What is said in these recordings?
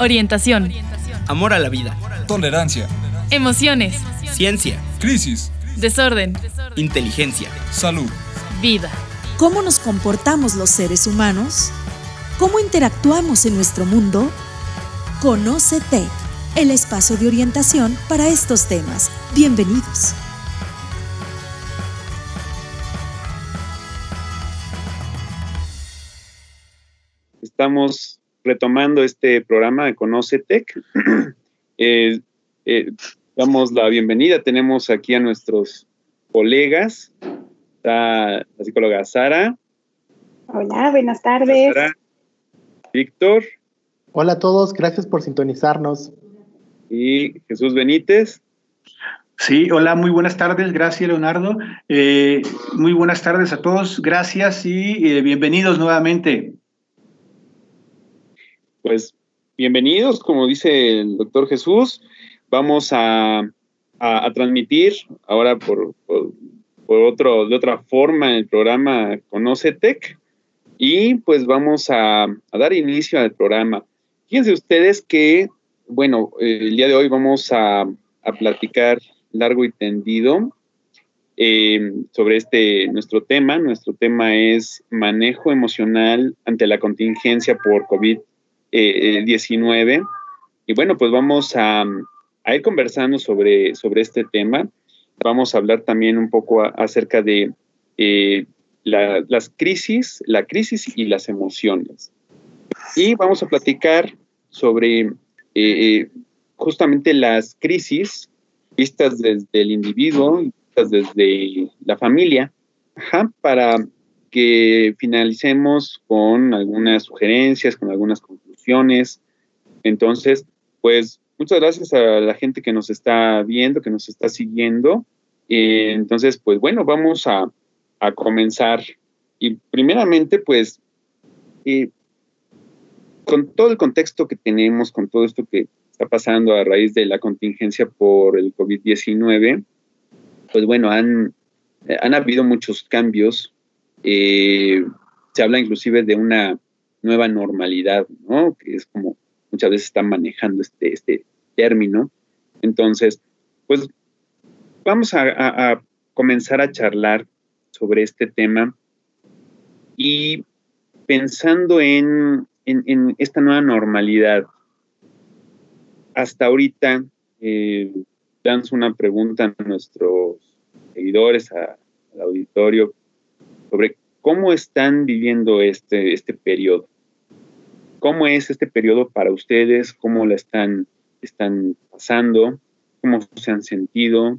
Orientación. Amor a la vida. Tolerancia. Emociones. Ciencia. Crisis. Desorden. Inteligencia. Salud. Vida. ¿Cómo nos comportamos los seres humanos? ¿Cómo interactuamos en nuestro mundo? Conócete, el espacio de orientación para estos temas. Bienvenidos. Estamos retomando este programa de Conocetec. eh, eh, damos la bienvenida. Tenemos aquí a nuestros colegas. Está la psicóloga Sara. Hola, buenas tardes. Sara, Víctor Hola a todos, gracias por sintonizarnos. y Jesús Benítez. Sí, hola, muy buenas tardes, gracias Leonardo. Eh, muy buenas tardes a todos, gracias y eh, bienvenidos nuevamente. Pues bienvenidos, como dice el doctor Jesús. Vamos a, a- transmitir ahora por, por, otro, de otra forma el programa Conocetec y pues vamos a, a dar inicio al programa. Fíjense ustedes que, bueno, el día de hoy vamos a, platicar largo y tendido eh, sobre este nuestro tema. Nuestro tema es manejo emocional ante la contingencia por COVID eh, 19. Y bueno, pues vamos a, a ir conversando sobre, sobre este tema. Vamos a hablar también un poco a- acerca de eh, la- las crisis, la crisis y las emociones. Y vamos a platicar sobre eh, eh, justamente las crisis vistas desde el individuo, vistas desde la familia, ajá, para que finalicemos con algunas sugerencias, con algunas conclusiones. Entonces, pues muchas gracias a la gente que nos está viendo, que nos está siguiendo. Eh, entonces, pues bueno, vamos a, a comenzar. Y primeramente, pues, eh, con todo el contexto que tenemos, con todo esto que está pasando a raíz de la contingencia por el COVID-19, pues bueno, han, eh, han habido muchos cambios. Se habla inclusive de una nueva normalidad, ¿no? Que es como muchas veces están manejando este, este término. Entonces, pues vamos a, comenzar a charlar sobre este tema y pensando en, en- en esta nueva normalidad. Hasta ahorita, eh, lanzo una pregunta a nuestros seguidores, a- al auditorio, sobre cómo están viviendo este, este periodo. ¿Cómo es este periodo para ustedes? ¿Cómo la están, están pasando? ¿Cómo se han sentido?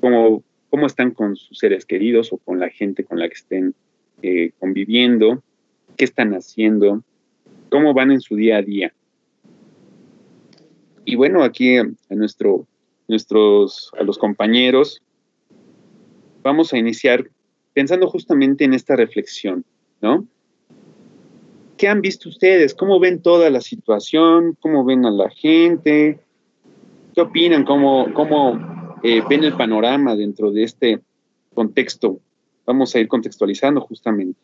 ¿Cómo, ¿Cómo están con sus seres queridos o con la gente con la que estén eh, conviviendo? ¿Qué están haciendo? ¿Cómo van en su día a día? Y bueno, aquí a nuestro, nuestros, a los compañeros, vamos a iniciar pensando justamente en esta reflexión, ¿no? ¿Qué han visto ustedes? ¿Cómo ven toda la situación? ¿Cómo ven a la gente? ¿Qué opinan? ¿Cómo, eh, ven el panorama dentro de este contexto? Vamos a ir contextualizando justamente.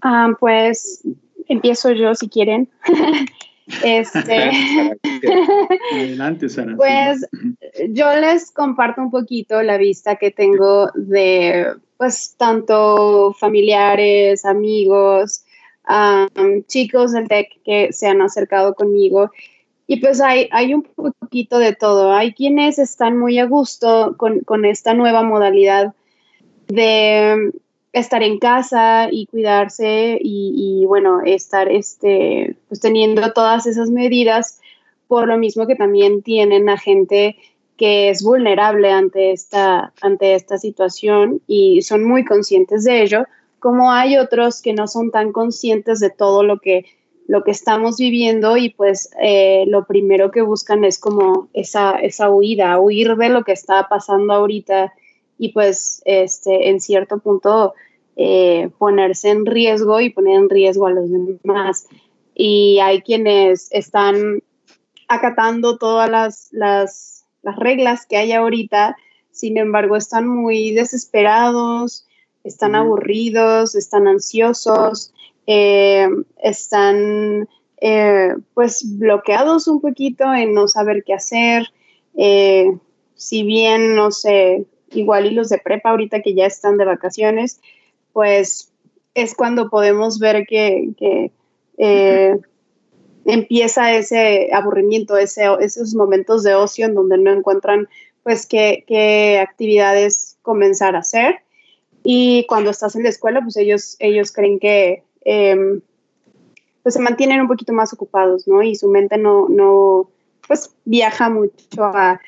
Ah, pues empiezo yo si quieren. este, Adelante, Sara. pues yo les comparto un poquito la vista que tengo de, pues, tanto familiares, amigos, am, chicos del TEC que se han acercado conmigo. Y pues hay, hay un poquito de todo. Hay quienes están muy a gusto con, con esta nueva modalidad de estar en casa y cuidarse y, bueno, estar este, pues teniendo todas esas medidas, por lo mismo que también tienen a gente que es vulnerable ante esta, ante esta situación y son muy conscientes de ello, como hay otros que no son tan conscientes de todo lo que, lo que estamos viviendo y pues eh, lo primero que buscan es como esa, esa huida, huir de lo que está pasando ahorita y pues este, en cierto punto eh, ponerse en riesgo y poner en riesgo a los demás. Y hay quienes están acatando todas las, las, las reglas que hay ahorita, sin embargo están muy desesperados, están aburridos, están ansiosos, eh, están eh, pues bloqueados un poquito en no saber qué hacer. Eh, si bien, no sé, igual y los de prepa ahorita que ya están de vacaciones, pues es cuando podemos ver que, empieza ese aburrimiento, ese, esos momentos de ocio en donde no encuentran pues qué, qué actividades comenzar a hacer. Y cuando estás en la escuela, pues ellos, ellos creen que em, pues se mantienen un poquito más ocupados, ¿no? Y su mente no, no, pues viaja mucho a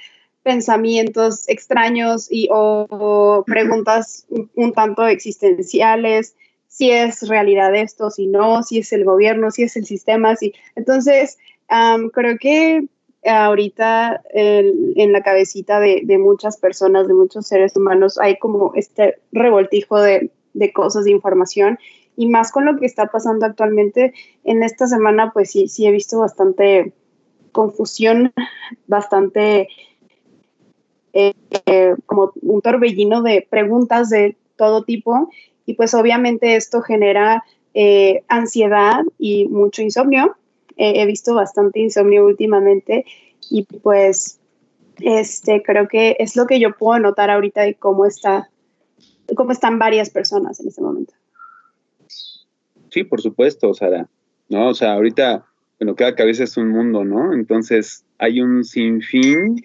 pensamientos extraños y o, preguntas un, tanto existenciales, si es realidad esto, si no, si es el gobierno, si es el sistema, si. Entonces, creo que ahorita en la cabecita de, muchas personas, de muchos seres humanos, hay como este revoltijo de, cosas, de información, y más con lo que está pasando actualmente, en esta semana pues sí, sí he visto bastante confusión, bastante eh, como un torbellino de preguntas de todo tipo, y pues obviamente esto genera eh, ansiedad y mucho insomnio he visto bastante insomnio últimamente y pues este creo que es lo que yo puedo notar ahorita de cómo está cómo están varias personas en este momento. Sí, por supuesto, Sara. No, o sea, ahorita, bueno, cada cabeza es un mundo, ¿no? Entonces hay un sinfín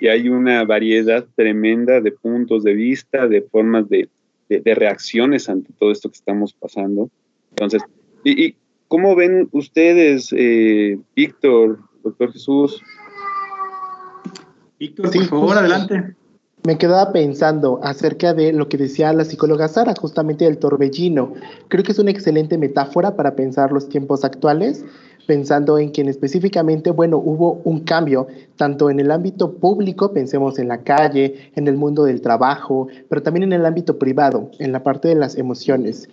y hay una variedad tremenda de puntos de vista, de formas de, de, reacciones ante todo esto que estamos pasando. Entonces, y, y ¿Cómo ven ustedes, eh, Víctor, doctor Jesús? Víctor, por favor, adelante. Me quedaba pensando acerca de lo que decía la psicóloga Sara, justamente del torbellino. Creo que es una excelente metáfora para pensar los tiempos actuales, pensando en que específicamente, bueno, hubo un cambio tanto en el ámbito público, pensemos en la calle, en el mundo del trabajo, pero también en el ámbito privado, en la parte de las emociones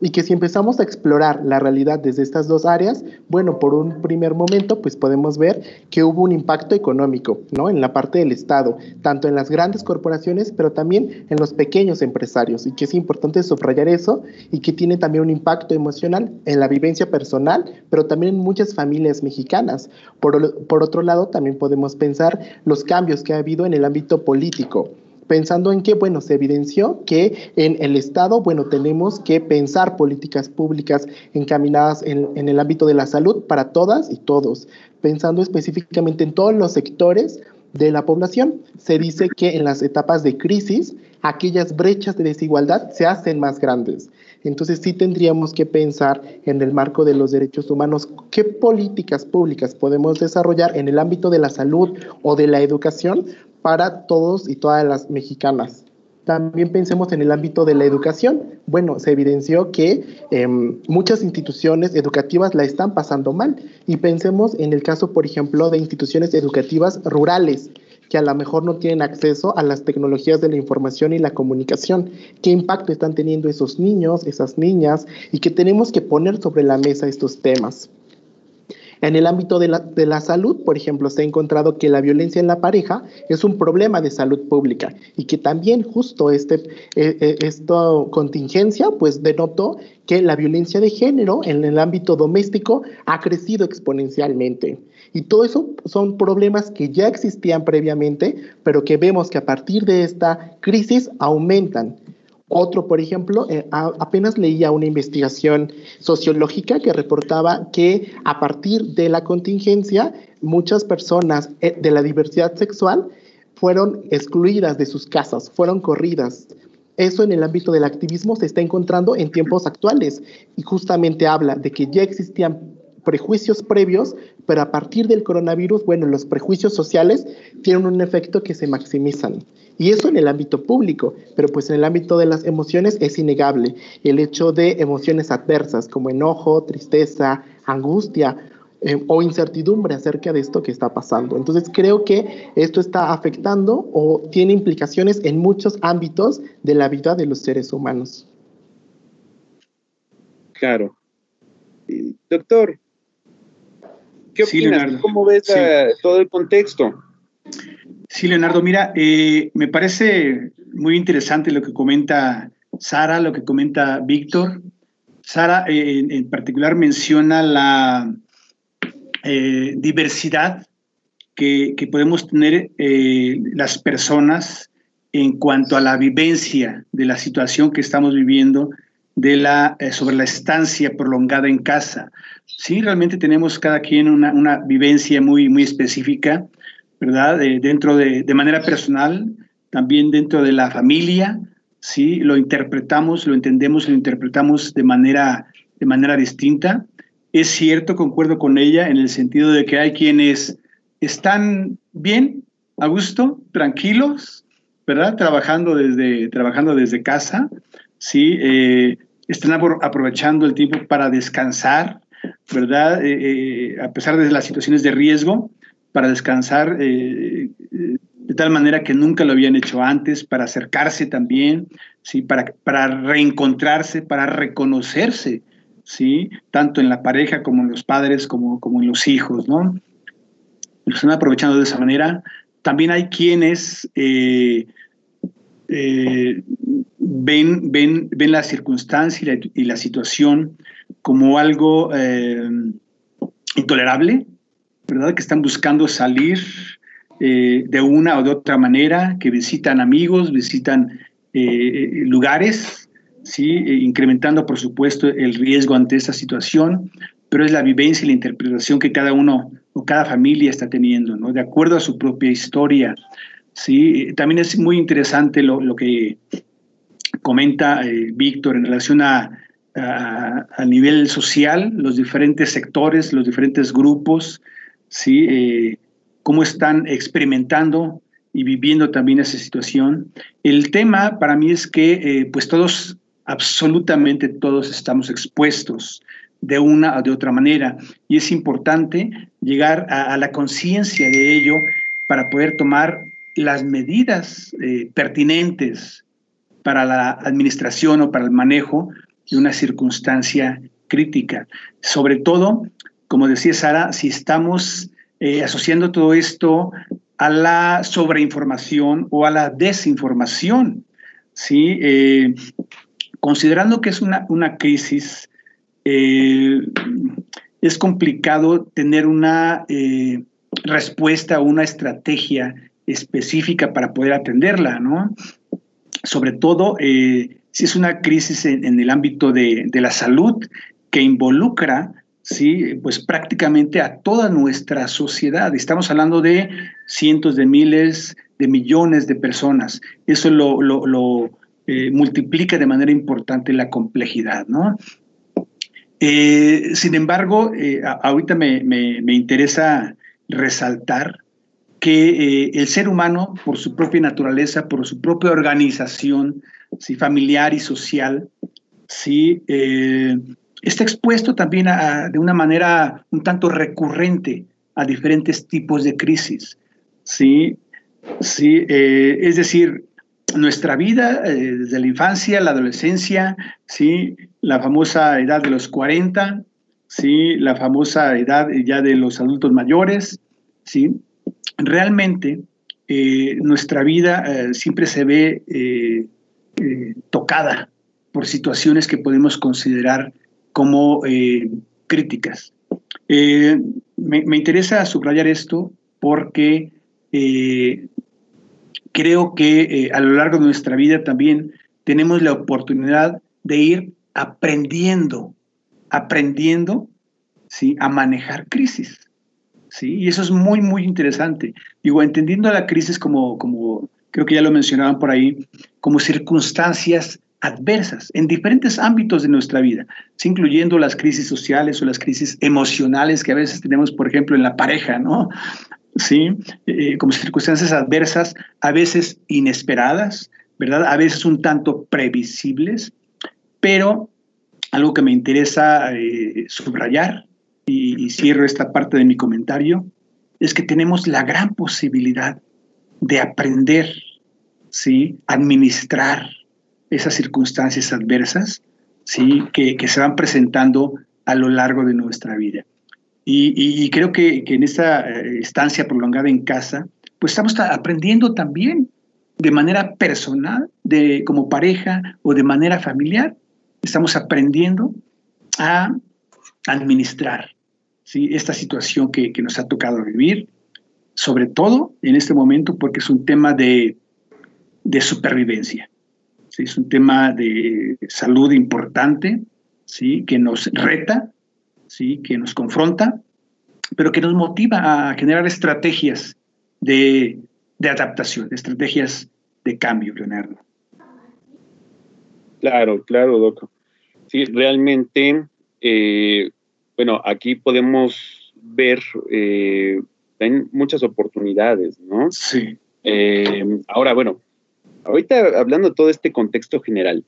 y que si empezamos a explorar la realidad desde estas dos áreas, bueno, por un primer momento, pues podemos ver que hubo un impacto económico, ¿no? En la parte del Estado, tanto en las grandes corporaciones, pero también en los pequeños empresarios, y que es importante subrayar eso, y que tiene también un impacto emocional en la vivencia personal, pero también en muchas familias mexicanas. Por, por otro lado, también podemos pensar los cambios que ha habido en el ámbito político pensando en que, bueno, se evidenció que en el Estado, bueno, tenemos que pensar políticas públicas encaminadas en, en, el ámbito de la salud para todas y todos, pensando específicamente en todos los sectores de la población. Se dice que en las etapas de crisis, aquellas brechas de desigualdad se hacen más grandes. Entonces sí tendríamos que pensar en el marco de los derechos humanos qué políticas públicas podemos desarrollar en el ámbito de la salud o de la educación para todos y todas las mexicanas. También pensemos en el ámbito de la educación. Bueno, se evidenció que em, muchas instituciones educativas la están pasando mal y pensemos en el caso, por ejemplo, de instituciones educativas rurales que a lo mejor no tienen acceso a las tecnologías de la información y la comunicación. ¿Qué impacto están teniendo esos niños, esas niñas? Y que tenemos que poner sobre la mesa estos temas. En el ámbito de la, salud, por ejemplo, se ha encontrado que la violencia en la pareja es un problema de salud pública y que también justo este, eh, eh, esta contingencia pues denotó que la violencia de género en el ámbito doméstico ha crecido exponencialmente. Y todo eso son problemas que ya existían previamente, pero que vemos que a partir de esta crisis aumentan. Otro, por ejemplo, eh, apenas leía una investigación sociológica que reportaba que a partir de la contingencia, muchas personas eh, de la diversidad sexual fueron excluidas de sus casas, fueron corridas. Eso en el ámbito del activismo se está encontrando en tiempos actuales y justamente habla de que ya existían prejuicios previos, pero a partir del coronavirus, bueno, los prejuicios sociales tienen un efecto que se maximizan. Y eso en el ámbito público, pero pues en el ámbito de las emociones es innegable. El hecho de emociones adversas como enojo, tristeza, angustia eh, o incertidumbre acerca de esto que está pasando. Entonces creo que esto está afectando o tiene implicaciones en muchos ámbitos de la vida de los seres humanos. Claro. Doctor, ¿qué opinas? ¿Cómo ves todo el contexto? Sí, Leonardo, mira, eh, me parece muy interesante lo que comenta Sara, lo que comenta Víctor. Sara eh, en, particular menciona la eh, diversidad que, podemos tener las personas en cuanto a la vivencia de la situación que estamos viviendo de la, sobre la estancia prolongada en casa. Sí, realmente tenemos cada quien una, una vivencia muy, muy específica, ¿verdad? dentro de, de manera personal, también dentro de la familia, ¿sí? Lo interpretamos, lo entendemos, lo interpretamos de manera, de manera distinta. Es cierto, concuerdo con ella en el sentido de que hay quienes están bien, a gusto, tranquilos, ¿verdad? Trabajando desde, trabajando desde casa, ¿sí? Eh, están aprovechando el tiempo para descansar, ¿verdad? Eh, eh, a pesar de las situaciones de riesgo, para descansar de tal manera que nunca lo habían hecho antes, para acercarse también, ¿sí? para, para reencontrarse, para reconocerse, ¿sí? tanto en la pareja como en los padres, como, como en los hijos. ¿no? Lo están aprovechando de esa manera. También hay quienes eh, eh, ven, ven, ven la circunstancia y la, situación como algo eh, intolerable, ¿verdad? Que están buscando salir eh, de una o de otra manera, que visitan amigos, visitan eh, lugares, ¿sí? E incrementando, por supuesto, el riesgo ante esta situación, pero es la vivencia y la interpretación que cada uno o cada familia está teniendo, ¿no? de acuerdo a su propia historia. ¿sí? También es muy interesante lo, que comenta Víctor en relación a, a, nivel social, los diferentes sectores, los diferentes grupos, ¿sí? cómo están experimentando y viviendo también esa situación. El tema para mí es que eh, pues todos, absolutamente todos estamos expuestos de una o de otra manera y es importante llegar a, la conciencia de ello para poder tomar las medidas eh, pertinentes para la administración o para el manejo de una circunstancia crítica. Sobre todo, como decía Sara, si estamos eh, asociando todo esto a la sobreinformación o a la desinformación, ¿sí? Eh, considerando que es una, una crisis, eh, es complicado tener una respuesta o una estrategia específica para poder atenderla, ¿no? Sobre todo si es una crisis en, el ámbito de, de la salud que involucra ¿sí? Pues prácticamente a toda nuestra sociedad. Estamos hablando de cientos de miles, de millones de personas. Eso lo, eh, multiplica de manera importante la complejidad, ¿no? Eh, sin embargo, eh, ahorita me, interesa resaltar que el ser humano, por su propia naturaleza, por su propia organización ¿sí? familiar y social, ¿sí? está expuesto también de una manera un tanto recurrente a diferentes tipos de crisis. ¿sí? Sí, eh, es decir, nuestra vida eh, desde la infancia, la adolescencia, ¿sí? la famosa edad de los 40, ¿sí? la famosa edad ya de los adultos mayores, ¿sí? realmente eh, nuestra vida siempre se ve tocada por situaciones que podemos considerar como eh, críticas. Eh, me, interesa subrayar esto porque eh, creo que a lo largo de nuestra vida también tenemos la oportunidad de ir aprendiendo, aprendiendo ¿sí? a manejar crisis. ¿sí? Y eso es muy, muy interesante. Digo, entendiendo la crisis como, como, creo que ya lo mencionaban por ahí, como circunstancias adversas en diferentes ámbitos de nuestra vida, incluyendo las crisis sociales o las crisis emocionales que a veces tenemos, por ejemplo, en la pareja, ¿no? Sí, eh, como circunstancias adversas, a veces inesperadas, ¿verdad? A veces un tanto previsibles, pero algo que me interesa eh, subrayar, y, y cierro esta parte de mi comentario, es que tenemos la gran posibilidad de aprender, ¿sí? Administrar, esas circunstancias adversas ¿sí? que, se van presentando a lo largo de nuestra vida. Y, creo que, en esta eh, estancia prolongada en casa, pues estamos aprendiendo también de manera personal, de, como pareja o de manera familiar, estamos aprendiendo a administrar ¿sí? esta situación que, que, nos ha tocado vivir, sobre todo en este momento porque es un tema de, de supervivencia. ¿sí? Es un tema de salud importante, ¿sí? que nos reta, ¿sí? que nos confronta, pero que nos motiva a generar estrategias de, de adaptación, estrategias de cambio, Leonardo. Claro, claro, Doc. Sí, realmente, eh, bueno, aquí podemos ver eh, muchas oportunidades, ¿no? Sí. Eh, ahora, bueno, ahorita hablando de todo este contexto general,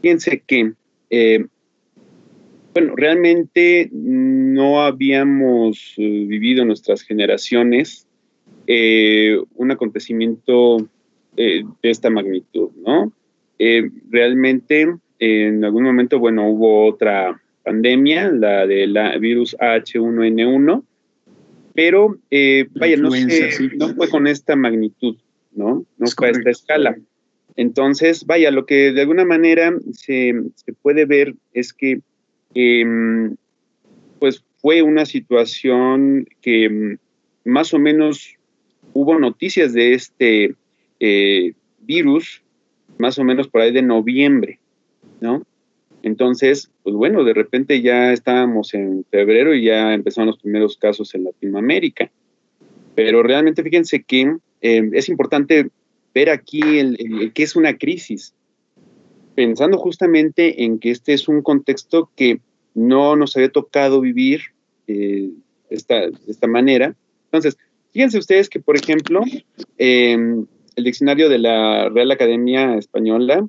fíjense que, eh, bueno, realmente no habíamos eh, vivido en nuestras generaciones eh, un acontecimiento de esta magnitud, ¿no? realmente en algún momento, bueno, hubo otra pandemia, la de la virus H1N1, pero vaya, no, sé, no fue con esta magnitud, ¿no? No fue a esta escala. Entonces, vaya, lo que de alguna manera se, se puede ver es que, eh, pues, fue una situación que mm, más o menos hubo noticias de este eh, virus, más o menos por ahí de noviembre, ¿no? Entonces, pues bueno, de repente ya estábamos en febrero y ya empezaron los primeros casos en Latinoamérica. Pero realmente fíjense que eh, es importante ver aquí el, qué es una crisis, pensando justamente en que este es un contexto que no nos había tocado vivir eh, esta, de esta manera. Entonces, fíjense ustedes que, por ejemplo, eh, el diccionario de la Real Academia Española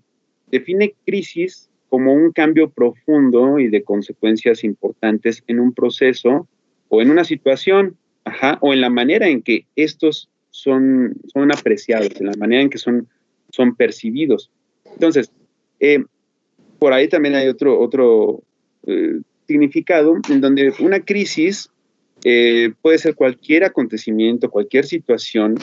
define crisis como un cambio profundo y de consecuencias importantes en un proceso o en una situación, ajá, o en la manera en que estos son, son apreciados, en la manera en que son, son percibidos. Entonces, eh, por ahí también hay otro, otro eh, significado en donde una crisis eh, puede ser cualquier acontecimiento, cualquier situación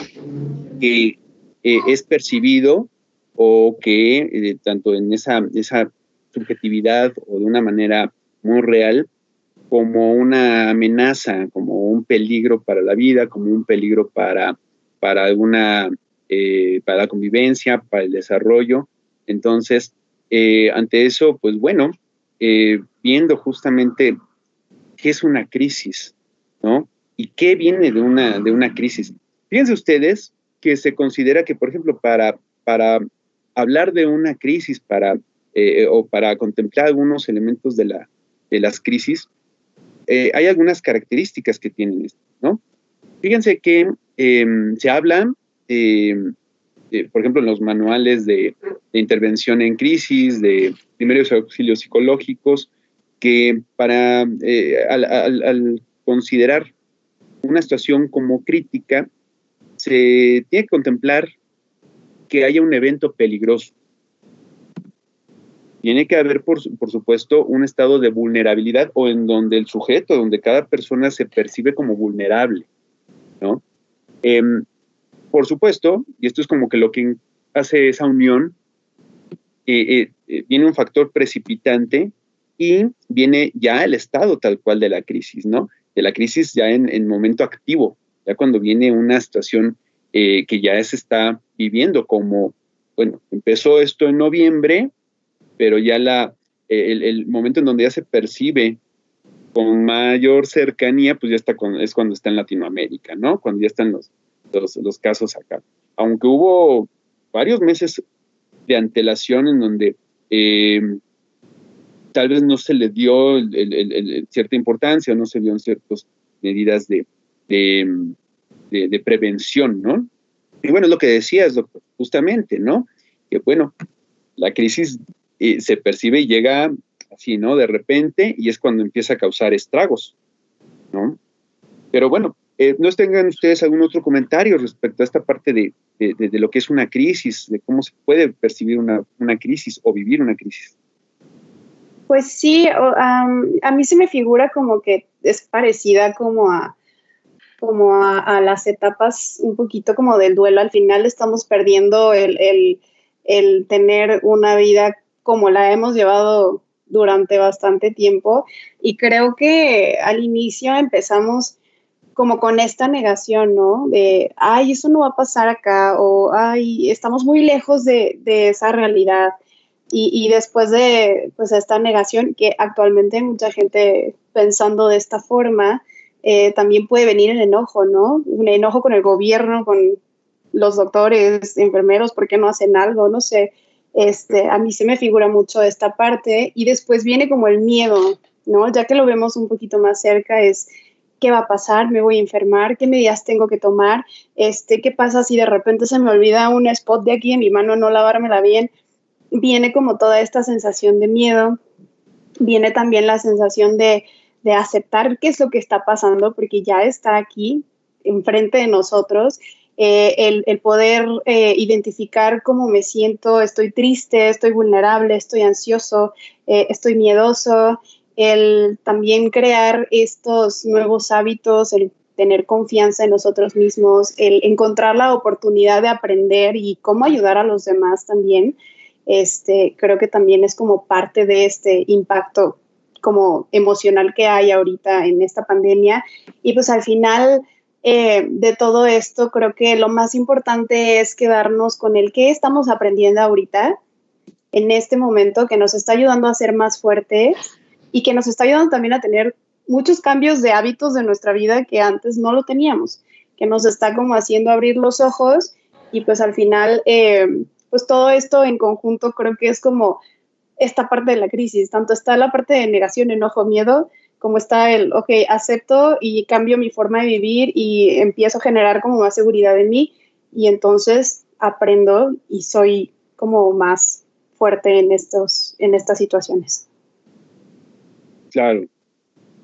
que es percibido o que tanto en esa, esa subjetividad o de una manera muy real como una amenaza, como un peligro para la vida, como un peligro para para alguna, eh, para la convivencia, para el desarrollo. Entonces, eh, ante eso, pues bueno, eh, viendo justamente qué es una crisis, ¿no? Y qué viene de una, de una crisis. Fíjense ustedes que se considera que, por ejemplo, para, para hablar de una crisis, para, o para contemplar algunos elementos de, la, de las crisis, hay algunas características que tienen esto, ¿no? Fíjense que Em, se habla, em, por ejemplo, en los manuales de, intervención en crisis, de primeros auxilios psicológicos, que para, eh, al, considerar una situación como crítica, se tiene que contemplar que haya un evento peligroso. Tiene que haber, por, por, supuesto, un estado de vulnerabilidad o en donde el sujeto, donde cada persona se percibe como vulnerable, ¿no? Em, por supuesto, y esto es como que lo que hace esa unión, eh, eh, eh, viene un factor precipitante y viene ya el estado tal cual de la crisis, ¿no? De la crisis ya en, momento activo, ya cuando viene una situación que ya se está viviendo como, bueno, empezó esto en noviembre, pero ya la, el, el, momento en donde ya se percibe con mayor cercanía, pues ya está con, es cuando está en Latinoamérica, ¿no? Cuando ya están los, los, casos acá. Aunque hubo varios meses de antelación en donde eh, tal vez no se le dio cierta importancia no se dieron ciertas medidas de, de, prevención, ¿no? Y bueno, lo que decías, doctor, justamente, ¿no? Que bueno, la crisis eh, se percibe y llega así, ¿no? De repente y es cuando empieza a causar estragos, ¿no? Pero bueno, eh, ¿No tengan ustedes algún otro comentario respecto a esta parte de, de, lo que es una crisis, de cómo se puede percibir una, una crisis o vivir una crisis? Pues sí, a mí se me figura como que es parecida como a, como a, las etapas un poquito como del duelo. Al final estamos perdiendo el, el, el tener una vida como la hemos llevado durante bastante tiempo y creo que al inicio empezamos como con esta negación, ¿no? De, ay, eso no va a pasar acá, o, ay, estamos muy lejos de, de esa realidad. Y, y, después de pues, esta negación, que actualmente mucha gente pensando de esta forma, eh, también puede venir el enojo, ¿no? Un enojo con el gobierno, con los doctores, enfermeros, ¿por qué no hacen algo? No sé. Este, a mí se me figura mucho esta parte y después viene como el miedo, ¿no? Ya que lo vemos un poquito más cerca, es qué va a pasar, me voy a enfermar, qué medidas tengo que tomar, este, qué pasa si de repente se me olvida un spot de aquí en mi mano, no lavármela bien. Viene como toda esta sensación de miedo, viene también la sensación de, de aceptar qué es lo que está pasando, porque ya está aquí, enfrente de nosotros, eh, el, poder eh, identificar cómo me siento, estoy triste, estoy vulnerable, estoy ansioso, eh, estoy miedoso, el también crear estos nuevos hábitos, el tener confianza en nosotros mismos, el encontrar la oportunidad de aprender y cómo ayudar a los demás también, este, creo que también es como parte de este impacto como emocional que hay ahorita en esta pandemia. Y pues al final eh, de todo esto, creo que lo más importante es quedarnos con el que estamos aprendiendo ahorita, en este momento, que nos está ayudando a ser más fuertes y que nos está ayudando también a tener muchos cambios de hábitos de nuestra vida que antes no lo teníamos, que nos está como haciendo abrir los ojos y pues al final, eh, pues todo esto en conjunto creo que es como esta parte de la crisis, tanto está la parte de negación, enojo, miedo, como está el, ok, acepto y cambio mi forma de vivir y empiezo a generar como más seguridad en mí y entonces aprendo y soy como más fuerte en, estos, en estas situaciones. Claro.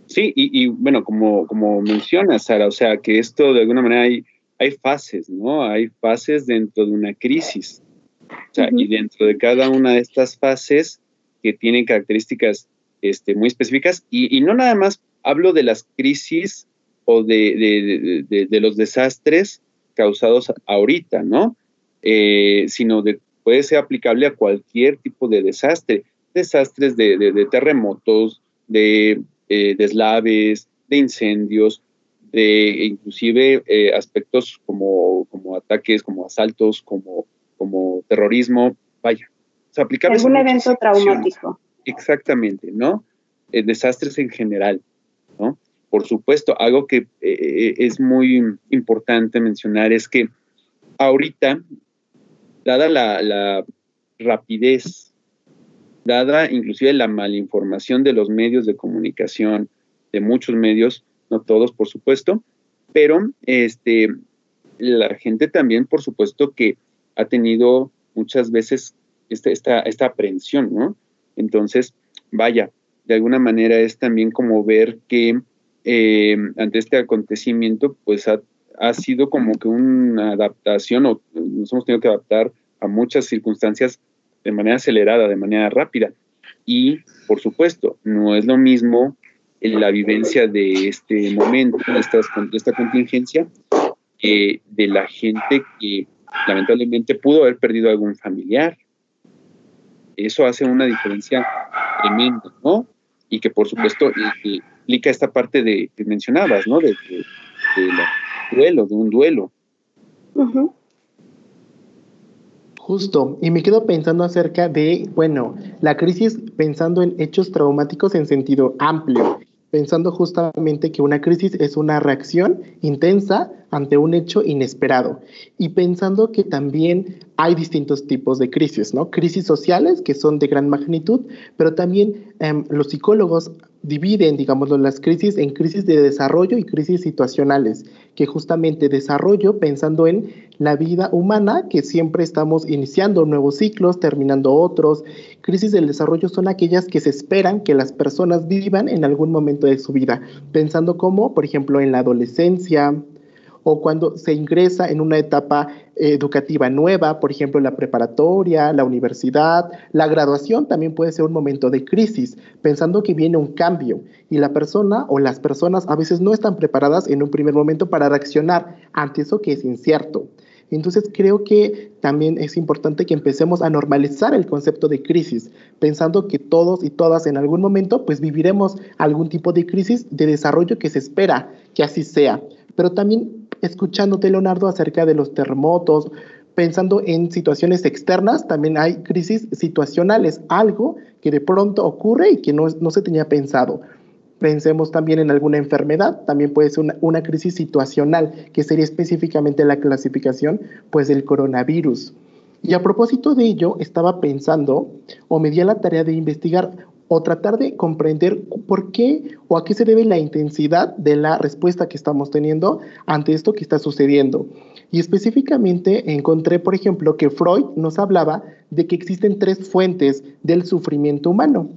Sí, y, bueno, como, como mencionas, Sara, o sea, que esto de alguna manera hay, hay fases, ¿no? Hay fases dentro de una crisis. O sea, y dentro de cada una de estas fases que tienen características este, muy específicas y, no nada más hablo de las crisis o de, de, los desastres causados ahorita, ¿no? Eh, sino de, puede ser aplicable a cualquier tipo de desastre, desastres de, terremotos, de eh, deslaves, de incendios, de inclusive eh, aspectos como, como ataques, como asaltos, como, como terrorismo, vaya, es aplicable. Algún evento traumático. Exactamente, ¿no? Eh, desastres en general, ¿no? Por supuesto, algo que eh, eh, es muy importante mencionar es que ahorita, dada la, rapidez, dada inclusive la malinformación de los medios de comunicación, de muchos medios, no todos, por supuesto, pero este, la gente también, por supuesto, que ha tenido muchas veces esta, esta, esta aprehensión, ¿no? Entonces, vaya, de alguna manera es también como ver que eh, ante este acontecimiento, pues ha, sido como que una adaptación o nos hemos tenido que adaptar a muchas circunstancias de manera acelerada, de manera rápida. Y, por supuesto, no es lo mismo la vivencia de este momento, de esta, de esta contingencia, que de la gente que lamentablemente pudo haber perdido algún familiar, eso hace una diferencia tremenda, ¿no? Y que por supuesto implica esta parte de que mencionabas, ¿no? De, duelo, de un duelo. Justo, y me quedo pensando acerca de, bueno, la crisis pensando en hechos traumáticos en sentido amplio, pensando justamente que una crisis es una reacción intensa ante un hecho inesperado y pensando que también hay distintos tipos de crisis, ¿no? Crisis sociales que son de gran magnitud, pero también em, los psicólogos dividen, digamos, las crisis en crisis de desarrollo y crisis situacionales, que justamente desarrollo pensando en la vida humana, que siempre estamos iniciando nuevos ciclos, terminando otros. Crisis del desarrollo son aquellas que se esperan que las personas vivan en algún momento de su vida, pensando como, por ejemplo, en la adolescencia, o cuando se ingresa en una etapa educativa nueva, por ejemplo, la preparatoria, la universidad, la graduación también puede ser un momento de crisis, pensando que viene un cambio y la persona o las personas a veces no están preparadas en un primer momento para reaccionar ante eso que es incierto. Entonces creo que también es importante que empecemos a normalizar el concepto de crisis, pensando que todos y todas en algún momento pues viviremos algún tipo de crisis de desarrollo que se espera que así sea. Pero también escuchándote Leonardo acerca de los terremotos, pensando en situaciones externas, también hay crisis situacionales, algo que de pronto ocurre y que no, no se tenía pensado. Pensemos también en alguna enfermedad, también puede ser una, crisis situacional, que sería específicamente la clasificación pues, del coronavirus. Y a propósito de ello, estaba pensando o me di la tarea de investigar o tratar de comprender por qué o a qué se debe la intensidad de la respuesta que estamos teniendo ante esto que está sucediendo. Y específicamente encontré, por ejemplo, que Freud nos hablaba de que existen tres fuentes del sufrimiento humano.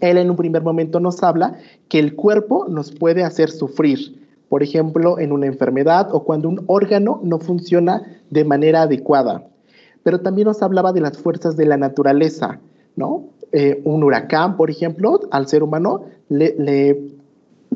Él en un primer momento nos habla que el cuerpo nos puede hacer sufrir, por ejemplo, en una enfermedad o cuando un órgano no funciona de manera adecuada. Pero también nos hablaba de las fuerzas de la naturaleza, ¿no? Eh, un huracán, por ejemplo, al ser humano le,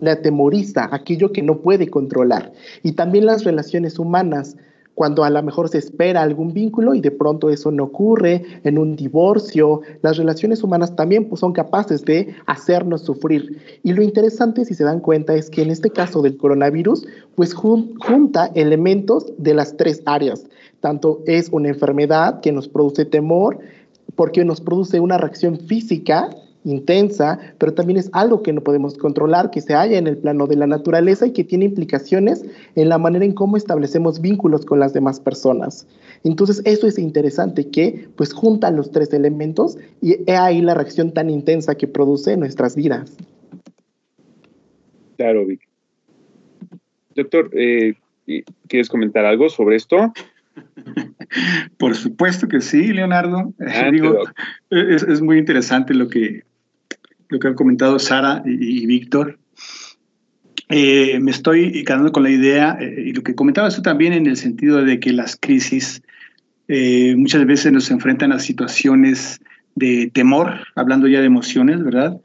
le atemoriza aquello que no puede controlar. Y también las relaciones humanas, cuando a lo mejor se espera algún vínculo y de pronto eso no ocurre, en un divorcio, las relaciones humanas también pues, son capaces de hacernos sufrir. Y lo interesante, si se dan cuenta, es que en este caso del coronavirus, pues junta elementos de las tres áreas. Tanto es una enfermedad que nos produce temor, porque nos produce una reacción física intensa, pero también es algo que no podemos controlar, que se halla en el plano de la naturaleza y que tiene implicaciones en la manera en cómo establecemos vínculos con las demás personas. Entonces, eso es interesante que pues juntan los tres elementos y es ahí la reacción tan intensa que produce nuestras vidas. Claro, Vic. Doctor, eh, ¿quieres comentar algo sobre esto? Por supuesto que sí, Leonardo. es, muy interesante lo que, lo que han comentado Sara y, Víctor. Eh, me estoy quedando con la idea, eh, y lo que comentabas tú también en el sentido de que las crisis eh, muchas veces nos enfrentan a situaciones de temor, hablando ya de emociones, ¿verdad?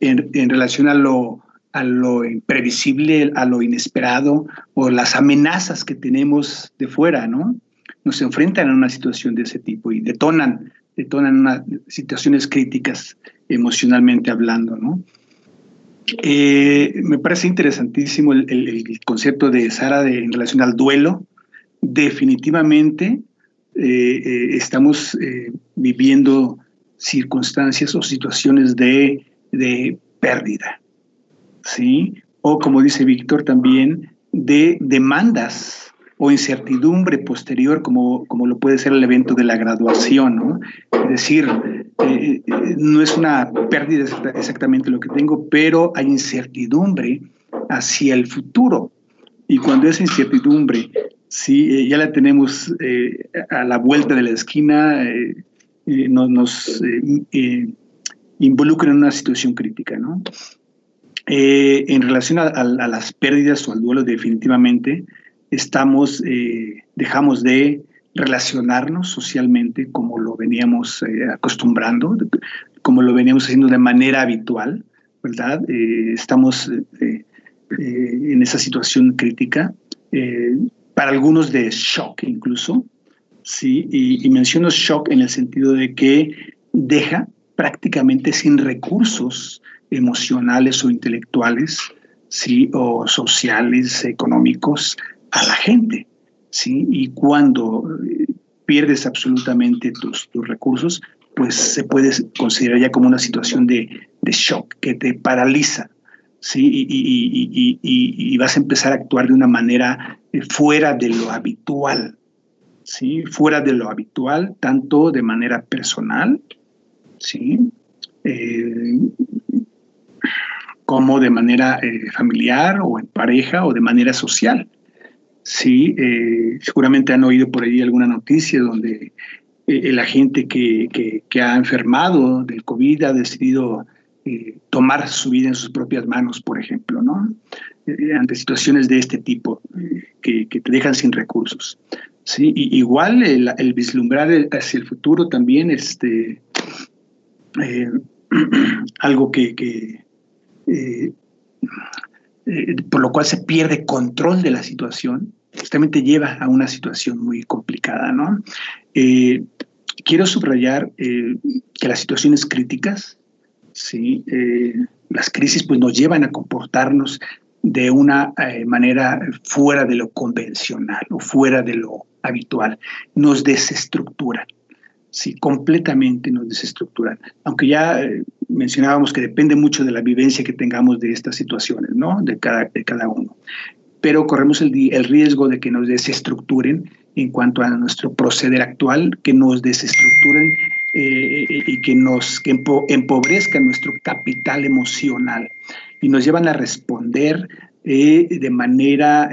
En, en relación a lo, a lo imprevisible, a lo inesperado, o las amenazas que tenemos de fuera, ¿no? Nos enfrentan a una situación de ese tipo y detonan, detonan unas situaciones críticas emocionalmente hablando, ¿no? Eh, me parece interesantísimo el, concepto de Sara en relación al duelo. Definitivamente eh, eh, estamos viviendo circunstancias o situaciones de, de, pérdida, ¿sí? O como dice Víctor también, de demandas o incertidumbre posterior, como, como lo puede ser el evento de la graduación, ¿no? Es decir, eh, eh, no es una pérdida exactamente lo que tengo, pero hay incertidumbre hacia el futuro. Y cuando esa incertidumbre, sí, eh, ya la tenemos a la vuelta de la esquina, nos, involucra en una situación crítica, ¿no? En relación a, las pérdidas o al duelo, definitivamente, estamos, eh, dejamos de relacionarnos socialmente como lo veníamos eh, acostumbrando, como lo veníamos haciendo de manera habitual, ¿verdad? Eh, estamos en esa situación crítica, para algunos de shock incluso, ¿sí? Y, y menciono shock en el sentido de que deja prácticamente sin recursos emocionales o intelectuales, ¿sí? o sociales, económicos, a la gente, ¿sí? Y cuando eh, pierdes absolutamente tus, tus recursos, pues se puede considerar ya como una situación de, de shock que te paraliza, ¿sí? Y, y, y, y, vas a empezar a actuar de una manera eh, fuera de lo habitual, ¿sí? Fuera de lo habitual, tanto de manera personal, ¿sí? Eh, como de manera familiar o en pareja o de manera social. Sí, eh, seguramente han oído por ahí alguna noticia donde eh, la gente que, que, ha enfermado del COVID ha decidido eh, tomar su vida en sus propias manos, por ejemplo, ¿no? Eh, ante situaciones de este tipo que, te dejan sin recursos. ¿sí? igual el, vislumbrar hacia el futuro también, este, algo que, por lo cual se pierde control de la situación, justamente lleva a una situación muy complicada, ¿no? quiero subrayar que las situaciones críticas ¿sí? Eh, las crisis pues, nos llevan a comportarnos de una eh, manera fuera de lo convencional o fuera de lo habitual. Nos desestructuran, sí, completamente nos desestructuran. Aunque ya eh, mencionábamos que depende mucho de la vivencia que tengamos de estas situaciones, ¿no? De cada, de cada uno. Pero corremos el, el riesgo de que nos desestructuren en cuanto a nuestro proceder actual, que nos desestructuren eh, y que nos que empobrezcan nuestro capital emocional y nos llevan a responder eh, de manera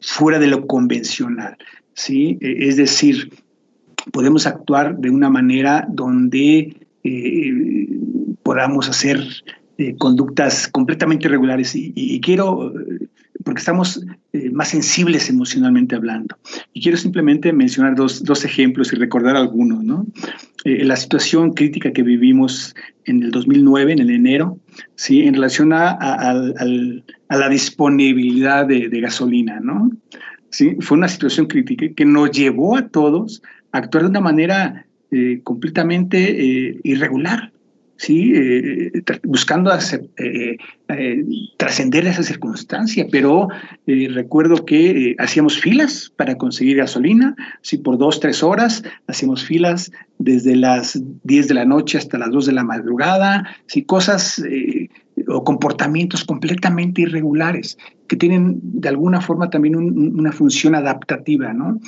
fuera de lo convencional. ¿sí? es decir, podemos actuar de una manera donde podamos hacer conductas completamente irregulares y quiero porque estamos eh, más sensibles emocionalmente hablando. Y quiero simplemente mencionar dos, dos ejemplos y recordar algunos. ¿no? Eh, la situación crítica que vivimos en el 2009, en el enero, ¿sí? en relación a, a, a la disponibilidad de, de, gasolina. ¿no? ¿Sí? Fue una situación crítica que nos llevó a todos a actuar de una manera eh, completamente irregular. ¿Sí? Eh, buscando eh, eh, trascender esa circunstancia, pero recuerdo que hacíamos filas para conseguir gasolina, ¿sí? por dos, tres horas, hacíamos filas desde las 10 de la noche hasta las 2 de la madrugada, ¿sí? cosas o comportamientos completamente irregulares que tienen de alguna forma también una función adaptativa, ¿no?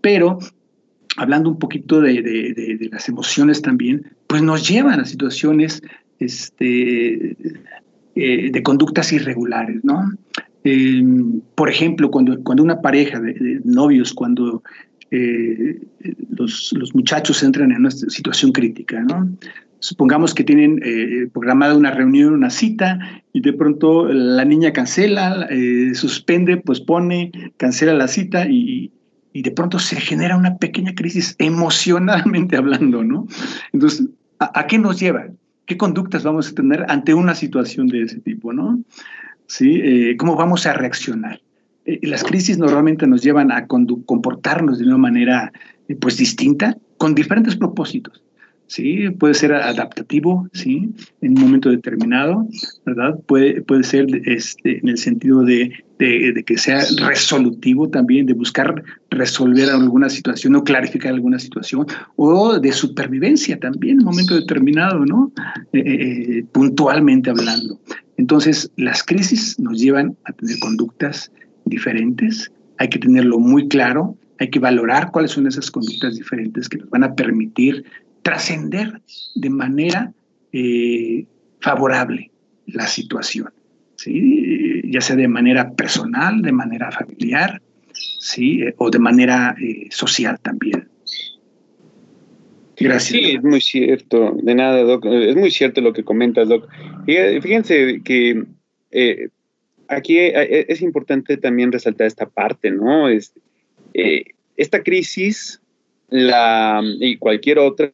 Pero hablando un poquito de, las emociones también, pues nos llevan a situaciones este, eh, de conductas irregulares, ¿no? Em, por ejemplo, cuando, cuando una pareja de, novios, cuando eh, los, muchachos entran en una situación crítica, ¿no? Supongamos que tienen eh, programada una reunión, una cita, y de pronto la niña cancela, suspende, pues pone, cancela la cita y, y de pronto se genera una pequeña crisis emocionalmente hablando, ¿no? Entonces, ¿a, qué nos lleva? ¿Qué conductas vamos a tener ante una situación de ese tipo, ¿no? ¿Sí? Eh, ¿Cómo vamos a reaccionar? Eh, las crisis normalmente nos llevan a comportarnos de una manera eh, pues distinta, con diferentes propósitos. ¿sí? Puede ser adaptativo, ¿sí? En un momento determinado, ¿verdad? Puede, puede ser este, en el sentido de, de, que sea resolutivo también, de buscar resolver alguna situación o clarificar alguna situación, o de supervivencia también en un momento determinado, ¿no? Eh, eh, eh, puntualmente hablando. Entonces, las crisis nos llevan a tener conductas diferentes, hay que tenerlo muy claro, hay que valorar cuáles son esas conductas diferentes que nos van a permitir trascender de manera favorable la situación, ¿sí? ya sea de manera personal, de manera familiar, ¿sí? o de manera eh, social también. Gracias. Sí, es muy cierto. De nada, Doc. Es muy cierto lo que comentas, Doc. Fíjense que eh, aquí es importante también resaltar esta parte, ¿no? Es, esta crisis la, y cualquier otra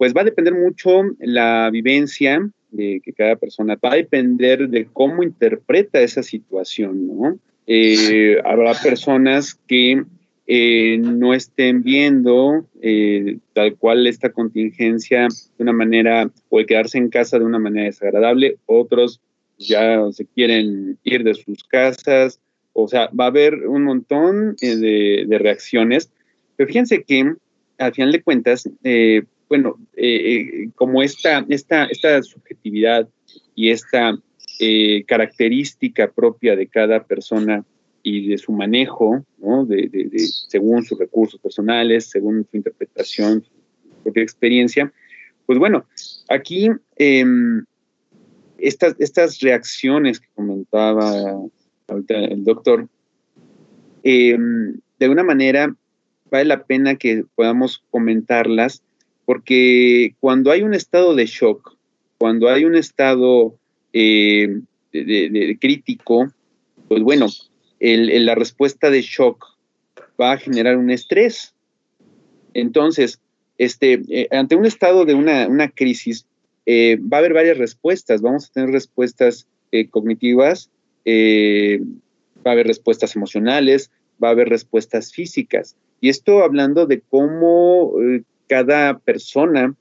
pues va a depender mucho la vivencia de que cada persona va a depender de cómo interpreta esa situación, ¿no? Eh, habrá personas que eh, no estén viendo eh, tal cual esta contingencia de una manera, o el quedarse en casa de una manera desagradable, otros ya se quieren ir de sus casas, o sea, va a haber un montón de, de reacciones. Pero fíjense que al final de cuentas, eh, bueno, eh, eh, como esta, esta, esta subjetividad y esta característica propia de cada persona y de su manejo, ¿no? de, de, según sus recursos personales, según su interpretación, su propia experiencia, pues bueno, aquí em, estas, estas reacciones que comentaba ahorita el doctor, em, de una manera vale la pena que podamos comentarlas, porque cuando hay un estado de shock, cuando hay un estado eh, de, crítico, pues bueno, la respuesta de shock va a generar un estrés. Entonces, este, eh, ante un estado de una, crisis, eh, va a haber varias respuestas. Vamos a tener respuestas cognitivas, va a haber respuestas emocionales, va a haber respuestas físicas. Y esto hablando de cómo cada persona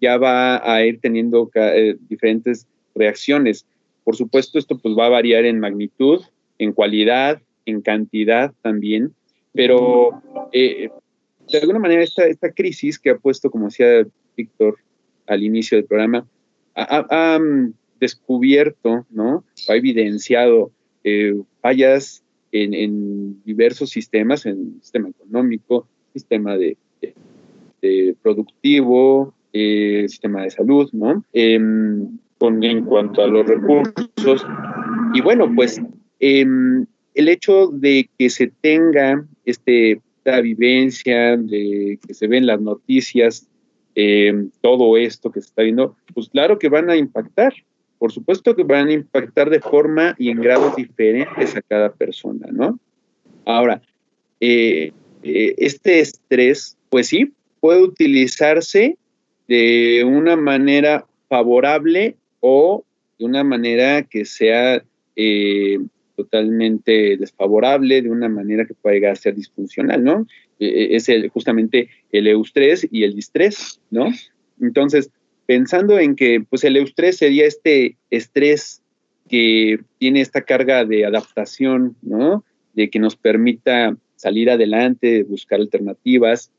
ya va a ir teniendo eh, diferentes reacciones. Por supuesto, esto pues va a variar en magnitud, en cualidad, en cantidad también, pero eh, de alguna manera esta, esta crisis que ha puesto, como decía Víctor al inicio del programa, ha, mm, descubierto, ¿no? Ha evidenciado fallas en, diversos sistemas, en el sistema económico, sistema de, productivo, eh, sistema de salud, ¿no? Em, con, en cuanto a los recursos. Y bueno, pues em, el hecho de que se tenga este, esta vivencia, de que se ven las noticias, em, todo esto que se está viendo, pues claro que van a impactar, por supuesto que van a impactar de forma y en grados diferentes a cada persona, ¿no? Ahora, eh, eh, este estrés, pues sí, puede utilizarse de una manera favorable o de una manera que sea eh, totalmente desfavorable, de una manera que pueda llegar a ser disfuncional, ¿no? es el, justamente el eustrés y el distrés, ¿no? Entonces, pensando en que pues el eustrés sería este estrés que tiene esta carga de adaptación, ¿no? De que nos permita salir adelante, buscar alternativas,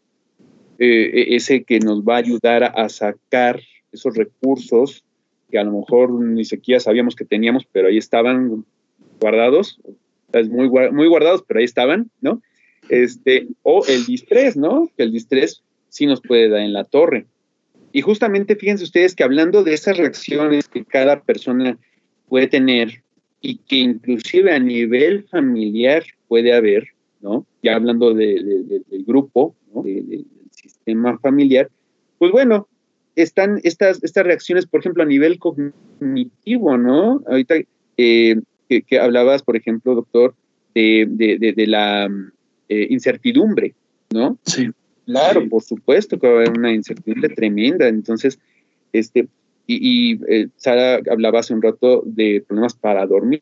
eh, e-, ese que nos va a ayudar a sacar esos recursos que a lo mejor ni siquiera sabíamos que teníamos, pero ahí estaban guardados, muy, muy guardados, pero ahí estaban, ¿no? Este, o el distrés, ¿no? Que el distrés sí nos puede dar en la torre. Y justamente fíjense ustedes que hablando de esas reacciones que cada persona puede tener y que inclusive a nivel familiar puede haber, ¿no? Ya hablando del grupo, ¿no? del sistema familiar, pues bueno, están estas, estas reacciones, por ejemplo, a nivel cognitivo, ¿no? Ahorita eh, que, hablabas, por ejemplo, doctor, de, la eh, incertidumbre, ¿no? Sí. Claro, por supuesto que va a haber una incertidumbre tremenda. Entonces, este, y, eh, Sara hablaba hace un rato de problemas para dormir.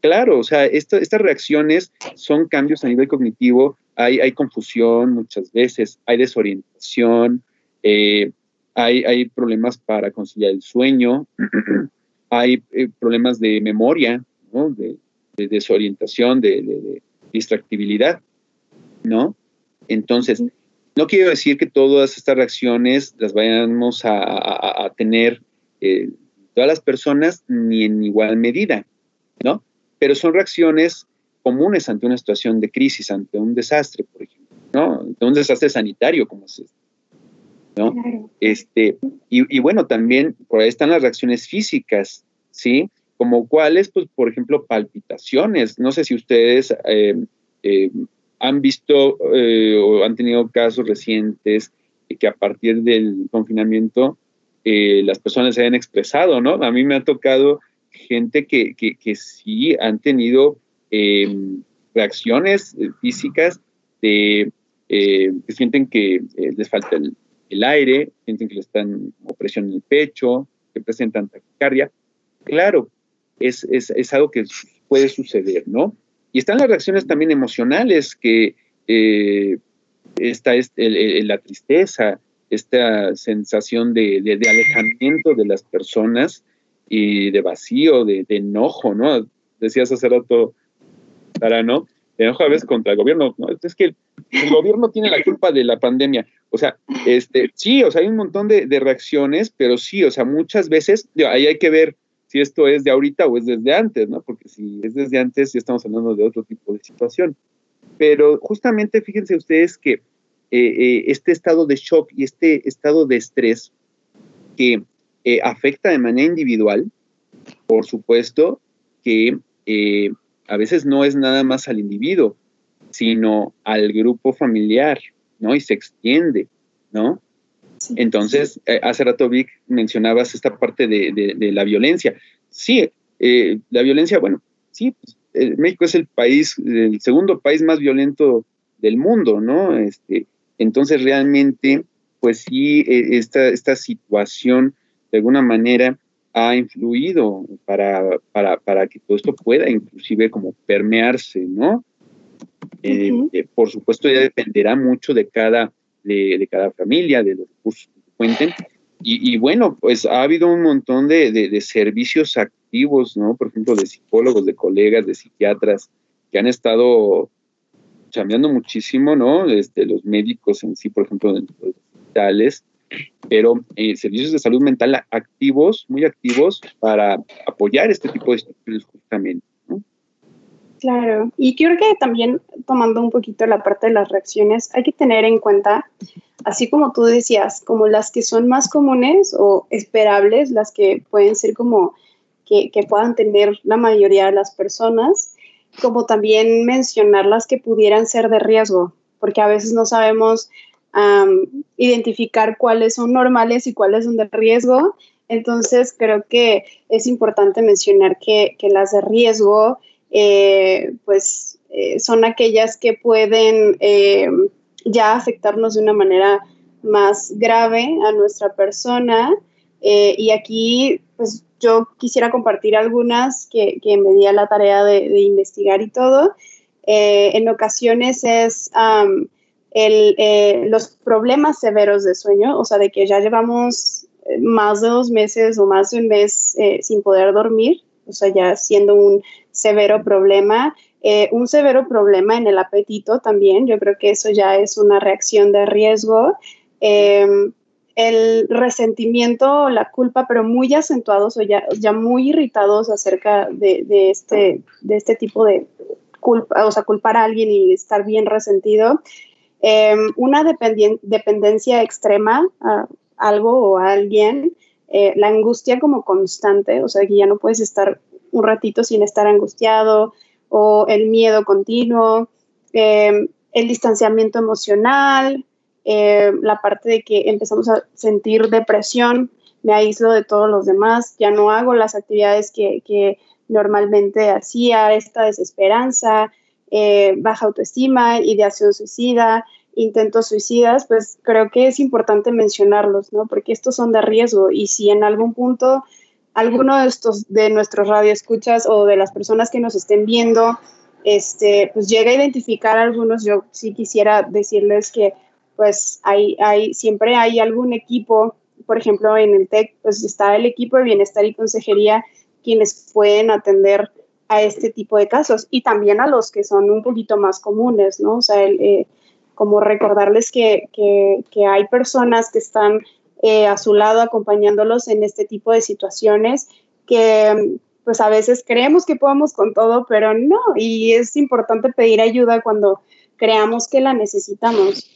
Claro, o sea, estas reacciones son cambios a nivel cognitivo, hay, hay confusión muchas veces, hay desorientación, eh, hay, hay, problemas para conciliar el sueño, hay eh, problemas de memoria, ¿no? de, desorientación, de, de distractibilidad, ¿no? Entonces, no quiero decir que todas estas reacciones las vayamos a, tener eh, todas las personas ni en igual medida, ¿no? Pero son reacciones comunes ante una situación de crisis, ante un desastre, por ejemplo, ¿no? Ante un desastre sanitario como es este, ¿no? Este, y, bueno, también por ahí están las reacciones físicas, ¿sí? Como cuáles, pues, por ejemplo, palpitaciones. No sé si ustedes eh, eh, han visto eh, o han tenido casos recientes que a partir del confinamiento las personas se hayan expresado, ¿no? A mí me ha tocado gente que, que, sí han tenido em, reacciones físicas de eh, que sienten que les falta el, aire, sienten que les están opresión en el pecho, que presentan taquicardia. Claro, es, es, es algo que puede suceder, ¿no? Y están las reacciones también emocionales, que eh, esta es la tristeza, esta sensación de, alejamiento de las personas y de vacío, de, enojo, ¿no? Decías hace rato, Sara, ¿no? De enojo a veces contra el gobierno, ¿no? Es que el, gobierno tiene la culpa de la pandemia. O sea, este, sí, o sea, hay un montón de, reacciones, pero sí, o sea, muchas veces, ahí hay que ver si esto es de ahorita o es desde antes, ¿no? Porque si es desde antes, ya estamos hablando de otro tipo de situación. Pero justamente fíjense ustedes que eh, eh, este estado de shock y este estado de estrés que eh, afecta de manera individual, por supuesto que a veces no es nada más al individuo, sino al grupo familiar, ¿no? Y se extiende, ¿no? Entonces, eh, hace rato Vic mencionabas esta parte de, la violencia. Sí, eh, la violencia, bueno, sí, pues, México es el país, el segundo país más violento del mundo, ¿no? Este, entonces, realmente, pues sí, e, esta, esta situación, de alguna manera, ha influido para, para, que todo esto pueda inclusive como permearse, ¿no? Eh, eh, por supuesto, ya dependerá mucho de cada, de, cada familia, de los recursos que cuenten. Y, bueno, pues ha habido un montón de, de, servicios activos, ¿no? Por ejemplo, de psicólogos, de colegas, de psiquiatras, que han estado cambiando muchísimo, ¿no? Este, los médicos en sí, por ejemplo, de los hospitales, pero eh, servicios de salud mental activos, muy activos, para apoyar este tipo de estructuras justamente. Claro, y creo que también tomando un poquito la parte de las reacciones, hay que tener en cuenta, así como tú decías, como las que son más comunes o esperables, las que pueden ser como que, que puedan tener la mayoría de las personas, como también mencionar las que pudieran ser de riesgo, porque a veces no sabemos identificar cuáles son normales y cuáles son de riesgo. Entonces, creo que es importante mencionar que, las de riesgo, eh, pues, eh, son aquellas que pueden eh, ya afectarnos de una manera más grave a nuestra persona. y aquí, pues, yo quisiera compartir algunas que, me di a la tarea de, investigar y todo. en ocasiones es eh, los problemas severos de sueño, o sea, de que ya llevamos eh, más de dos meses o más de un mes eh, sin poder dormir, o sea, ya siendo un severo problema. un severo problema en el apetito también, yo creo que eso ya es una reacción de riesgo. Em, el resentimiento, la culpa, pero muy acentuados o ya, ya muy irritados acerca de, de, este, de este tipo de culpa, o sea, culpar a alguien y estar bien resentido. Em, una dependencia extrema a algo o a alguien, eh, la angustia como constante, o sea, que ya no puedes estar un ratito sin estar angustiado, o el miedo continuo, em, el distanciamiento emocional, em, la parte de que empezamos a sentir depresión, me aíslo de todos los demás, ya no hago las actividades que, que normalmente hacía, esta desesperanza, eh, baja autoestima, ideación suicida, intentos suicidas, pues creo que es importante mencionarlos, ¿no? Porque estos son de riesgo y si en algún punto alguno de estos de nuestros radioescuchas o de las personas que nos estén viendo, este, pues llega a identificar algunos, yo sí quisiera decirles que pues hay, hay, siempre hay algún equipo, por ejemplo, en el TEC, pues está el equipo de bienestar y consejería quienes pueden atender a este tipo de casos y también a los que son un poquito más comunes, ¿no? O sea, eh, como recordarles que, hay personas que están eh, a su lado acompañándolos en este tipo de situaciones que pues a veces creemos que podemos con todo, pero no, y es importante pedir ayuda cuando creamos que la necesitamos.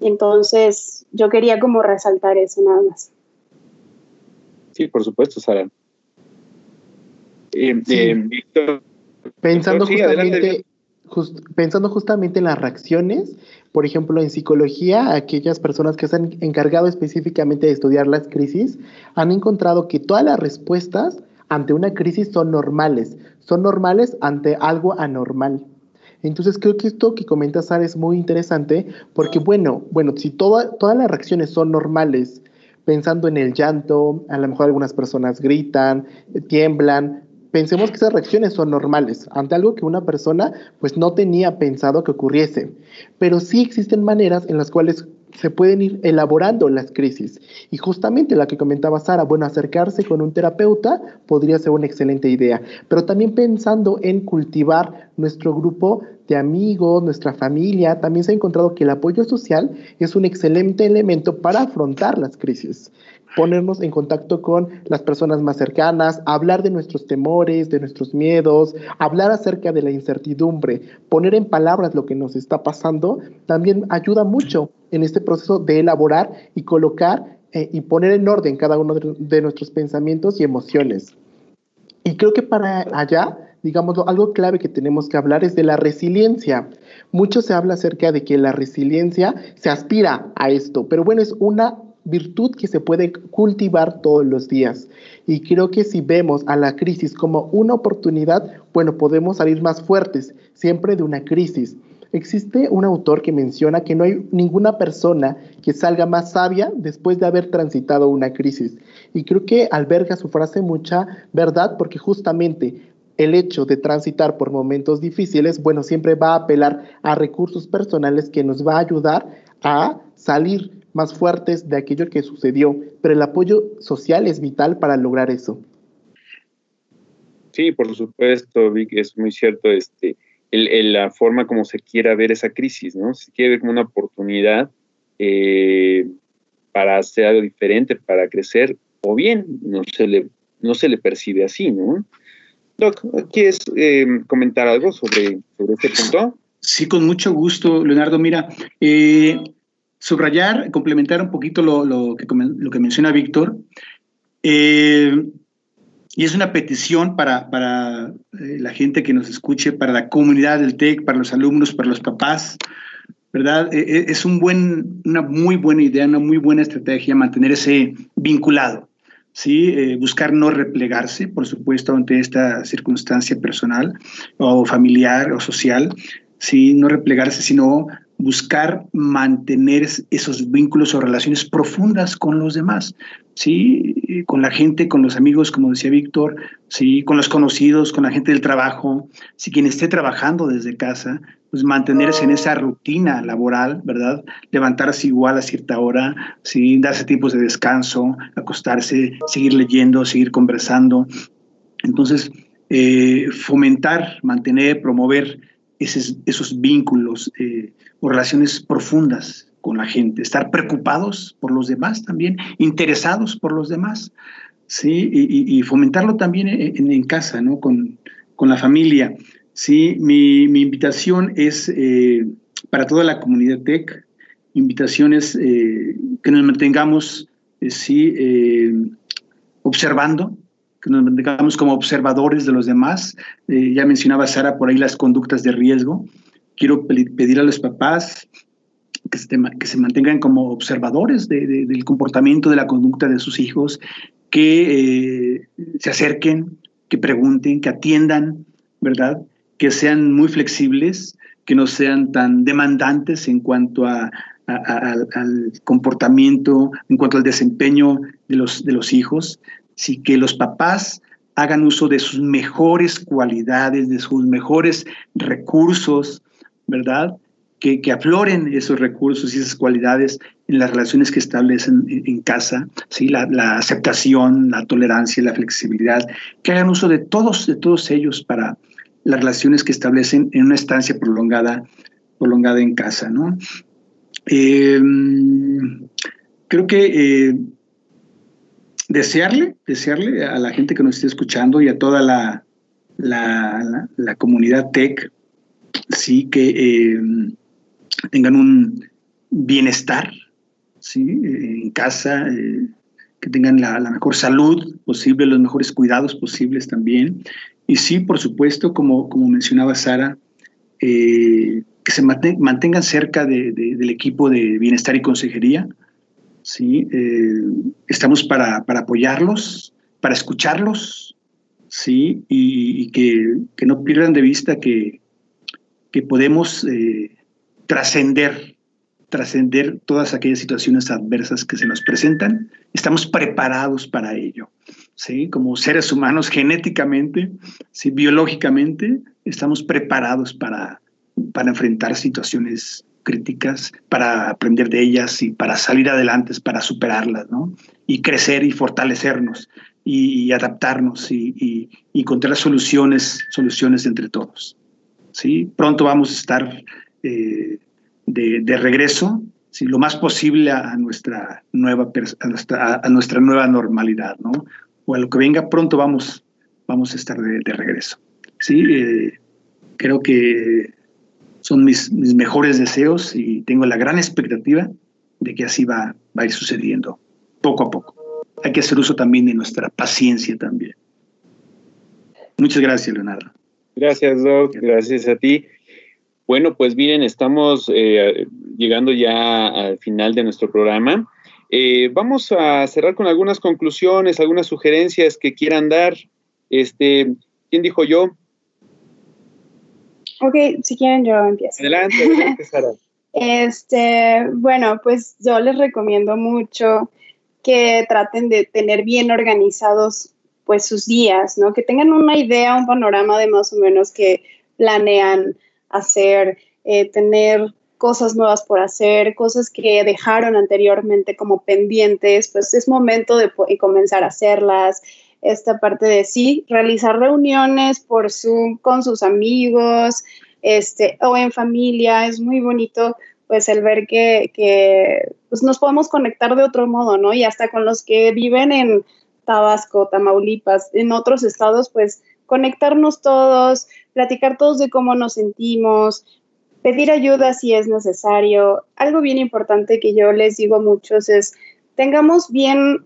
Entonces, yo quería como resaltar eso nada más. Sí, por supuesto, Sara. Eh, eh, pensando, justamente, pensando justamente en las reacciones, por ejemplo, en psicología, aquellas personas que se han encargado específicamente de estudiar las crisis han encontrado que todas las respuestas ante una crisis son normales, son normales ante algo anormal. Entonces creo que esto que comenta Sara es muy interesante porque bueno, bueno, si todas las reacciones son normales, pensando en el llanto, a lo mejor algunas personas gritan, tiemblan, pensemos que esas reacciones son normales ante algo que una persona pues no tenía pensado que ocurriese, pero sí existen maneras en las cuales se pueden ir elaborando las crisis. Y justamente la que comentaba Sara, bueno, acercarse con un terapeuta podría ser una excelente idea, pero también pensando en cultivar nuestro grupo de amigos, nuestra familia, también se ha encontrado que el apoyo social es un excelente elemento para afrontar las crisis ponernos en contacto con las personas más cercanas, hablar de nuestros temores, de nuestros miedos, hablar acerca de la incertidumbre, poner en palabras lo que nos está pasando, también ayuda mucho en este proceso de elaborar y colocar eh, y poner en orden cada uno de, nuestros pensamientos y emociones. Y creo que para allá digamos, algo clave que tenemos que hablar es de la resiliencia. Mucho se habla acerca de que la resiliencia se aspira a esto, pero bueno, es una virtud que se puede cultivar todos los días. Y creo que si vemos a la crisis como una oportunidad, bueno, podemos salir más fuertes siempre de una crisis. Existe un autor que menciona que no hay ninguna persona que salga más sabia después de haber transitado una crisis. Y creo que alberga su frase mucha verdad porque justamente el hecho de transitar por momentos difíciles, bueno, siempre va a apelar a recursos personales que nos va a ayudar a salir más fuertes de aquello que sucedió, pero el apoyo social es vital para lograr eso. Sí, por supuesto, Vic, es muy cierto este, el, la forma como se quiera ver esa crisis, ¿no? Se quiere ver como una oportunidad eh, para hacer algo diferente, para crecer, o bien no se le, no se le percibe así, ¿no? Doc, ¿quieres eh, comentar algo sobre, sobre este punto? Sí, con mucho gusto, Leonardo. Mira, eh, subrayar, complementar un poquito lo, lo, que, lo que menciona Víctor. Eh, y es una petición para, para eh, la gente que nos escuche, para la comunidad del TEC, para los alumnos, para los papás, ¿verdad? Eh, eh, es un buen, una muy buena idea, una muy buena estrategia mantenerse vinculado, ¿sí? buscar no replegarse, por supuesto, ante esta circunstancia personal o familiar o social, ¿sí? No replegarse, sino buscar mantener esos vínculos o relaciones profundas con los demás, ¿sí? Con la gente, con los amigos, como decía Víctor, ¿sí? Con los conocidos, con la gente del trabajo, si quien esté trabajando desde casa, pues mantenerse en esa rutina laboral, ¿verdad? Levantarse igual a cierta hora, ¿sí? Darse tiempos de descanso, acostarse, seguir leyendo, seguir conversando. Entonces, eh, fomentar, mantener, promover esos, vínculos eh, o relaciones profundas con la gente, estar preocupados por los demás también, interesados por los demás, ¿sí? Y, fomentarlo también en, casa, ¿no? Con, con, la familia, ¿sí? Mi, invitación es eh, para toda la comunidad TEC, invitaciones eh, que nos mantengamos, ¿sí? observando, que nos mantengamos como observadores de los demás. Eh, ya mencionaba Sara por ahí las conductas de riesgo. Quiero pedir a los papás que se, que se mantengan como observadores del comportamiento, de la conducta de sus hijos, que eh, se acerquen, que pregunten, que atiendan, ¿verdad? Que sean muy flexibles, que no sean tan demandantes en cuanto a, al comportamiento, en cuanto al desempeño de los, de los hijos, sí que los papás hagan uso de sus mejores cualidades, de sus mejores recursos, ¿verdad? Que, afloren esos recursos y esas cualidades en las relaciones que establecen en, casa, ¿sí? La, aceptación, la tolerancia, la flexibilidad, que hagan uso de todos, de todos ellos para las relaciones que establecen en una estancia prolongada, prolongada en casa, ¿no? Em, creo que eh, desearle, desearle a la gente que nos esté escuchando y a toda la, la, comunidad tech, sí, que eh, tengan un bienestar, sí, en casa, eh, que tengan la, mejor salud posible, los mejores cuidados posibles también. Y sí, por supuesto, como, como mencionaba Sara, eh, que se mantengan cerca del equipo de bienestar y consejería, ¿sí? Eh, estamos para, apoyarlos, para escucharlos, ¿sí? Y, que, no pierdan de vista que, que podemos eh, trascender, trascender todas aquellas situaciones adversas que se nos presentan. Estamos preparados para ello, ¿sí? Como seres humanos genéticamente, ¿sí? biológicamente, estamos preparados para, para enfrentar situaciones críticas para aprender de ellas y para salir adelante, para superarlas, ¿no? Y crecer y fortalecernos y, adaptarnos y, encontrar soluciones, soluciones entre todos. ¿sí? Pronto vamos a estar eh, de, regreso, ¿sí? lo más posible a nuestra nueva, a nuestra, nueva normalidad, ¿no? O a lo que venga, pronto vamos, vamos a estar de, regreso. ¿sí? Eh, creo que son mis, mejores deseos y tengo la gran expectativa de que así va, va a ir sucediendo poco a poco. Hay que hacer uso también de nuestra paciencia también. Muchas gracias, Leonardo. Gracias, Doc. Gracias a ti. Bueno, pues miren, estamos eh, llegando ya al final de nuestro programa. Eh, vamos a cerrar con algunas conclusiones, algunas sugerencias que quieran dar. Este, ¿quién dijo yo? Ok, si quieren yo empiezo. Adelante, adelante, Sara. Este, bueno, pues yo les recomiendo mucho que traten de tener bien organizados pues sus días, ¿no? Que tengan una idea, un panorama de más o menos que planean hacer, eh, tener cosas nuevas por hacer, cosas que dejaron anteriormente como pendientes, pues es momento de comenzar a hacerlas. Esta parte de sí, realizar reuniones por Zoom con sus amigos este, o en familia, es muy bonito pues el ver que, que pues nos podemos conectar de otro modo, ¿no? Y hasta con los que viven en Tabasco, Tamaulipas, en otros estados, pues conectarnos todos, platicar todos de cómo nos sentimos, pedir ayuda si es necesario. Algo bien importante que yo les digo a muchos es, tengamos bien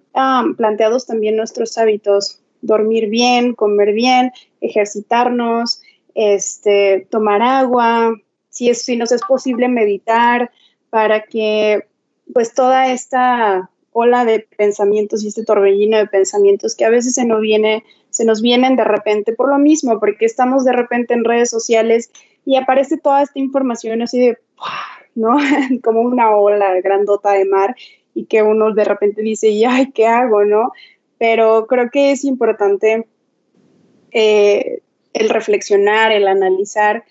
planteados también nuestros hábitos, dormir bien, comer bien, ejercitarnos, este, tomar agua, si, es, si nos es posible meditar, para que pues toda esta ola de pensamientos y este torbellino de pensamientos que a veces se nos viene, se nos vienen de repente por lo mismo, porque estamos de repente en redes sociales y aparece toda esta información así de, ¿no? Como una ola grandota de mar y que uno de repente dice, y ay, ¿qué hago, no? Pero creo que es importante eh, el reflexionar, el analizar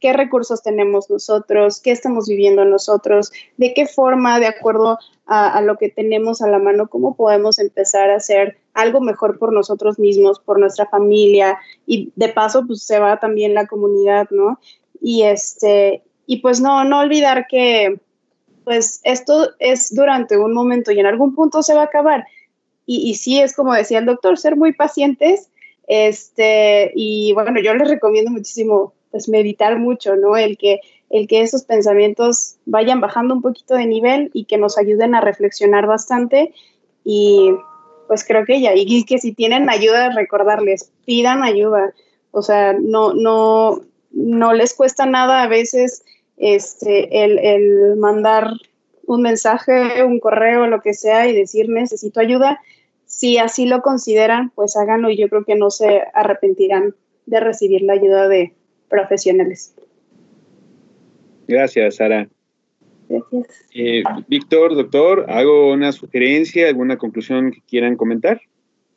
qué recursos tenemos nosotros, qué estamos viviendo nosotros, de qué forma, de acuerdo a, lo que tenemos a la mano, cómo podemos empezar a hacer algo mejor por nosotros mismos, por nuestra familia y de paso pues se va también la comunidad, ¿no? Y este, y pues no, no olvidar que pues esto es durante un momento y en algún punto se va a acabar. Y, y sí, es como decía el doctor, ser muy pacientes. Este, y bueno, yo les recomiendo muchísimo pues meditar mucho, ¿no? El que, el que esos pensamientos vayan bajando un poquito de nivel y que nos ayuden a reflexionar bastante y pues creo que ya, y que si tienen ayuda, recordarles, pidan ayuda, o sea, no, no, no les cuesta nada a veces este, el, el mandar un mensaje, un correo, lo que sea, y decir necesito ayuda. Si así lo consideran, pues háganlo y yo creo que no se arrepentirán de recibir la ayuda de, profesionales. Gracias, Sara. Gracias. Eh, Víctor, doctor, ¿hago una sugerencia, alguna conclusión que quieran comentar?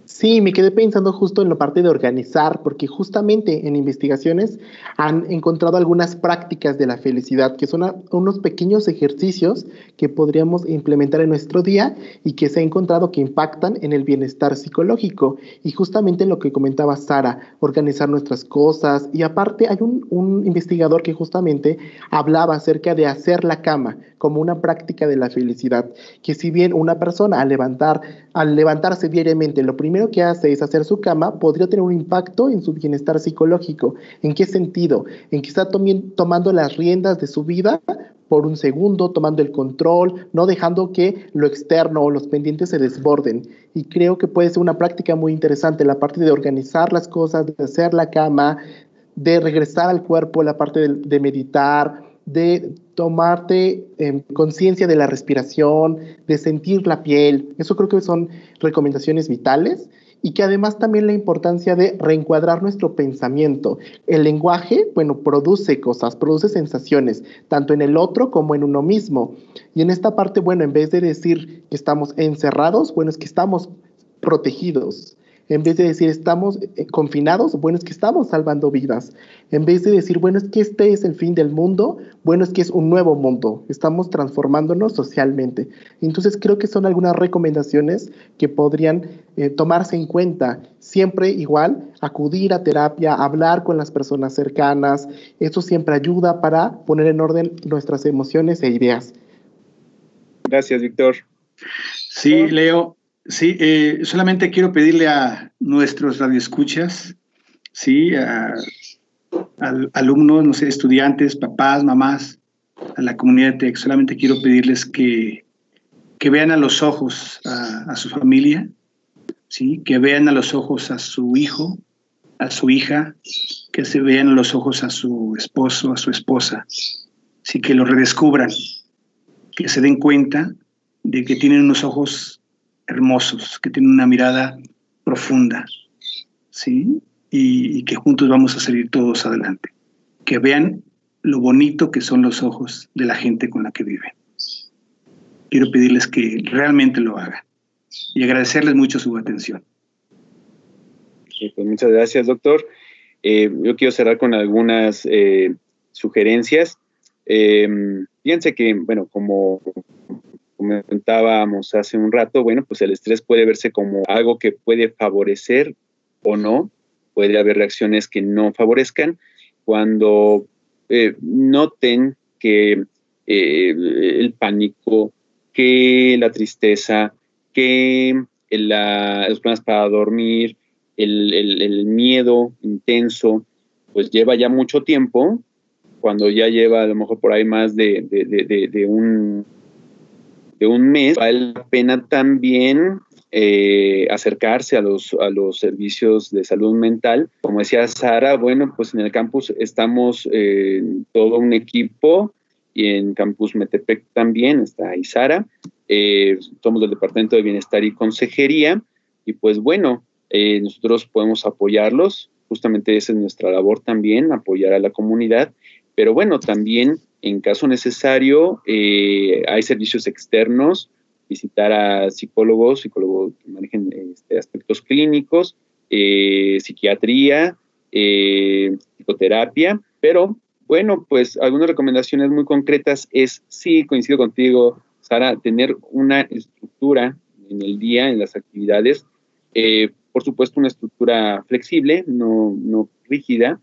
Sí, me quedé pensando justo en la parte de organizar, porque justamente en investigaciones han encontrado algunas prácticas de la felicidad, que son unos pequeños ejercicios que podríamos implementar en nuestro día y que se ha encontrado que impactan en el bienestar psicológico. Y justamente lo que comentaba Sara, organizar nuestras cosas. Y aparte hay un, un investigador que justamente hablaba acerca de hacer la cama como una práctica de la felicidad, que si bien una persona al levantar, al levantarse diariamente, lo primero que hace es hacer su cama, podría tener un impacto en su bienestar psicológico. ¿En qué sentido? En que está tomando las riendas de su vida por un segundo, tomando el control, no dejando que lo externo o los pendientes se desborden. Y creo que puede ser una práctica muy interesante la parte de organizar las cosas, de hacer la cama, de regresar al cuerpo, la parte de, de meditar, de tomarte conciencia de la respiración, de sentir la piel. Eso creo que son recomendaciones vitales y que además también la importancia de reencuadrar nuestro pensamiento. El lenguaje, bueno, produce cosas, produce sensaciones, tanto en el otro como en uno mismo. Y en esta parte, bueno, en vez de decir que estamos encerrados, bueno, es que estamos protegidos. En vez de decir estamos eh, confinados, bueno, es que estamos salvando vidas. En vez de decir, bueno, es que este es el fin del mundo, bueno, es que es un nuevo mundo. Estamos transformándonos socialmente. Entonces creo que son algunas recomendaciones que podrían eh, tomarse en cuenta. Siempre igual, acudir a terapia, hablar con las personas cercanas. Eso siempre ayuda para poner en orden nuestras emociones e ideas. Gracias, Víctor. Sí, Leo, Sí, eh, solamente quiero pedirle a nuestros radioescuchas, sí, a, alumnos, no sé, estudiantes, papás, mamás, a la comunidad de TEC, solamente quiero pedirles que, que vean a los ojos a, su familia, sí, que vean a los ojos a su hijo, a su hija, que se vean los ojos a su esposo, a su esposa, sí que lo redescubran, que se den cuenta de que tienen unos ojos hermosos, que tienen una mirada profunda, ¿sí? Y, que juntos vamos a salir todos adelante. Que vean lo bonito que son los ojos de la gente con la que viven. Quiero pedirles que realmente lo hagan y agradecerles mucho su atención. pues muchas gracias, doctor. Eh, yo quiero cerrar con algunas eh, sugerencias. Eh, fíjense que, bueno, como comentábamos hace un rato, bueno, pues el estrés puede verse como algo que puede favorecer o no. Puede haber reacciones que no favorezcan. Cuando eh, noten que eh, el pánico, que la tristeza, que los problemas para dormir, el, miedo intenso, pues lleva ya mucho tiempo, cuando ya lleva a lo mejor por ahí más de, de, un, de un mes, vale la pena también eh, acercarse a los, a los servicios de salud mental. Como decía Sara, bueno, pues en el campus estamos eh, todo un equipo y en Campus Metepec también está Isara. Eh, somos del Departamento de Bienestar y Consejería y pues bueno, eh, nosotros podemos apoyarlos, justamente esa es nuestra labor también, apoyar a la comunidad, pero bueno, también en caso necesario eh, hay servicios externos, visitar a psicólogos, psicólogos que manejen este, aspectos clínicos, eh, psiquiatría, psicoterapia, pero bueno, pues algunas recomendaciones muy concretas es, sí, coincido contigo, Sara, tener una estructura en el día, en las actividades, eh, por supuesto, una estructura flexible, no, no rígida.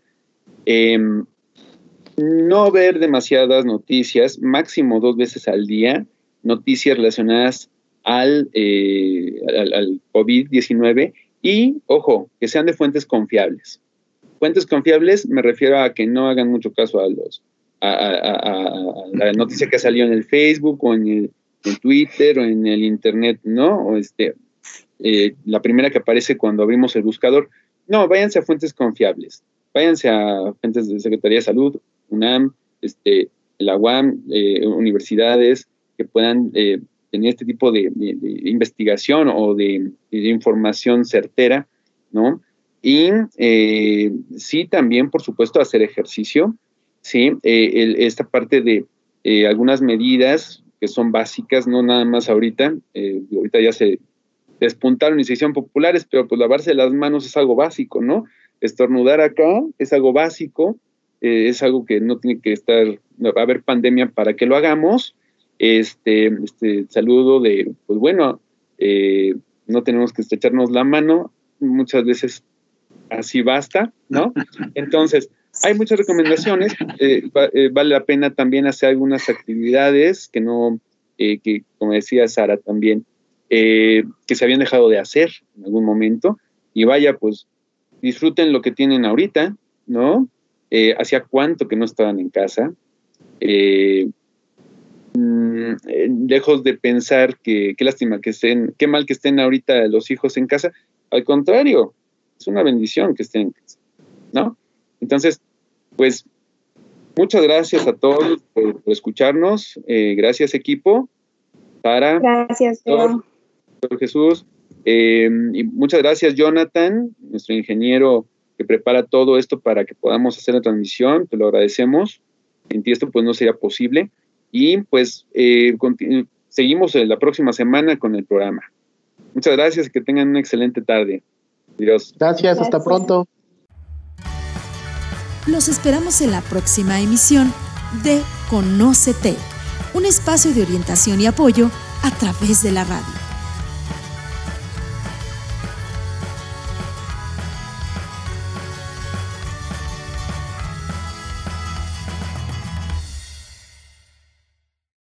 Em, no ver demasiadas noticias, máximo dos veces al día, noticias relacionadas al, eh, al, COVID-19 y, ojo, que sean de fuentes confiables. Fuentes confiables me refiero a que no hagan mucho caso a los a, la noticia que salió en el Facebook o en el en Twitter o en el Internet, ¿no? O este, eh, la primera que aparece cuando abrimos el buscador. No, váyanse a fuentes confiables, váyanse a fuentes de Secretaría de Salud, UNAM, este, la UAM, eh, universidades que puedan eh, tener este tipo de, investigación o de, información certera, ¿no? Y sí, también, por supuesto, hacer ejercicio, ¿sí? esta parte de algunas medidas que son básicas, no nada más ahorita, ahorita ya se despuntaron y se hicieron populares, pero pues lavarse las manos es algo básico, ¿no? Estornudar acá es algo básico, eh, es algo que no tiene que estar, va a haber pandemia para que lo hagamos. Este, este saludo de, pues bueno, eh, no tenemos que estrecharnos la mano, muchas veces así basta, ¿no? Entonces, hay muchas recomendaciones, eh, vale la pena también hacer algunas actividades que no, que como decía Sara también, que se habían dejado de hacer en algún momento. Y vaya, pues disfruten lo que tienen ahorita, ¿no? Eh, ¿Hacía cuánto que no estaban en casa? Eh, mm, lejos de pensar que qué lástima que estén, qué mal que estén ahorita los hijos en casa, al contrario, es una bendición que estén en casa, ¿no? Entonces, pues muchas gracias a todos por, escucharnos, gracias equipo, para... Gracias, Jesús. Eh, y muchas gracias, Jonathan, nuestro ingeniero que prepara todo esto para que podamos hacer la transmisión. Te lo agradecemos. Sin ti esto pues no sería posible. Y pues eh, seguimos la próxima semana con el programa. Muchas gracias y que tengan una excelente tarde. Adiós. Gracias, hasta pronto. Los esperamos en la próxima emisión de Conócete, un espacio de orientación y apoyo a través de la radio.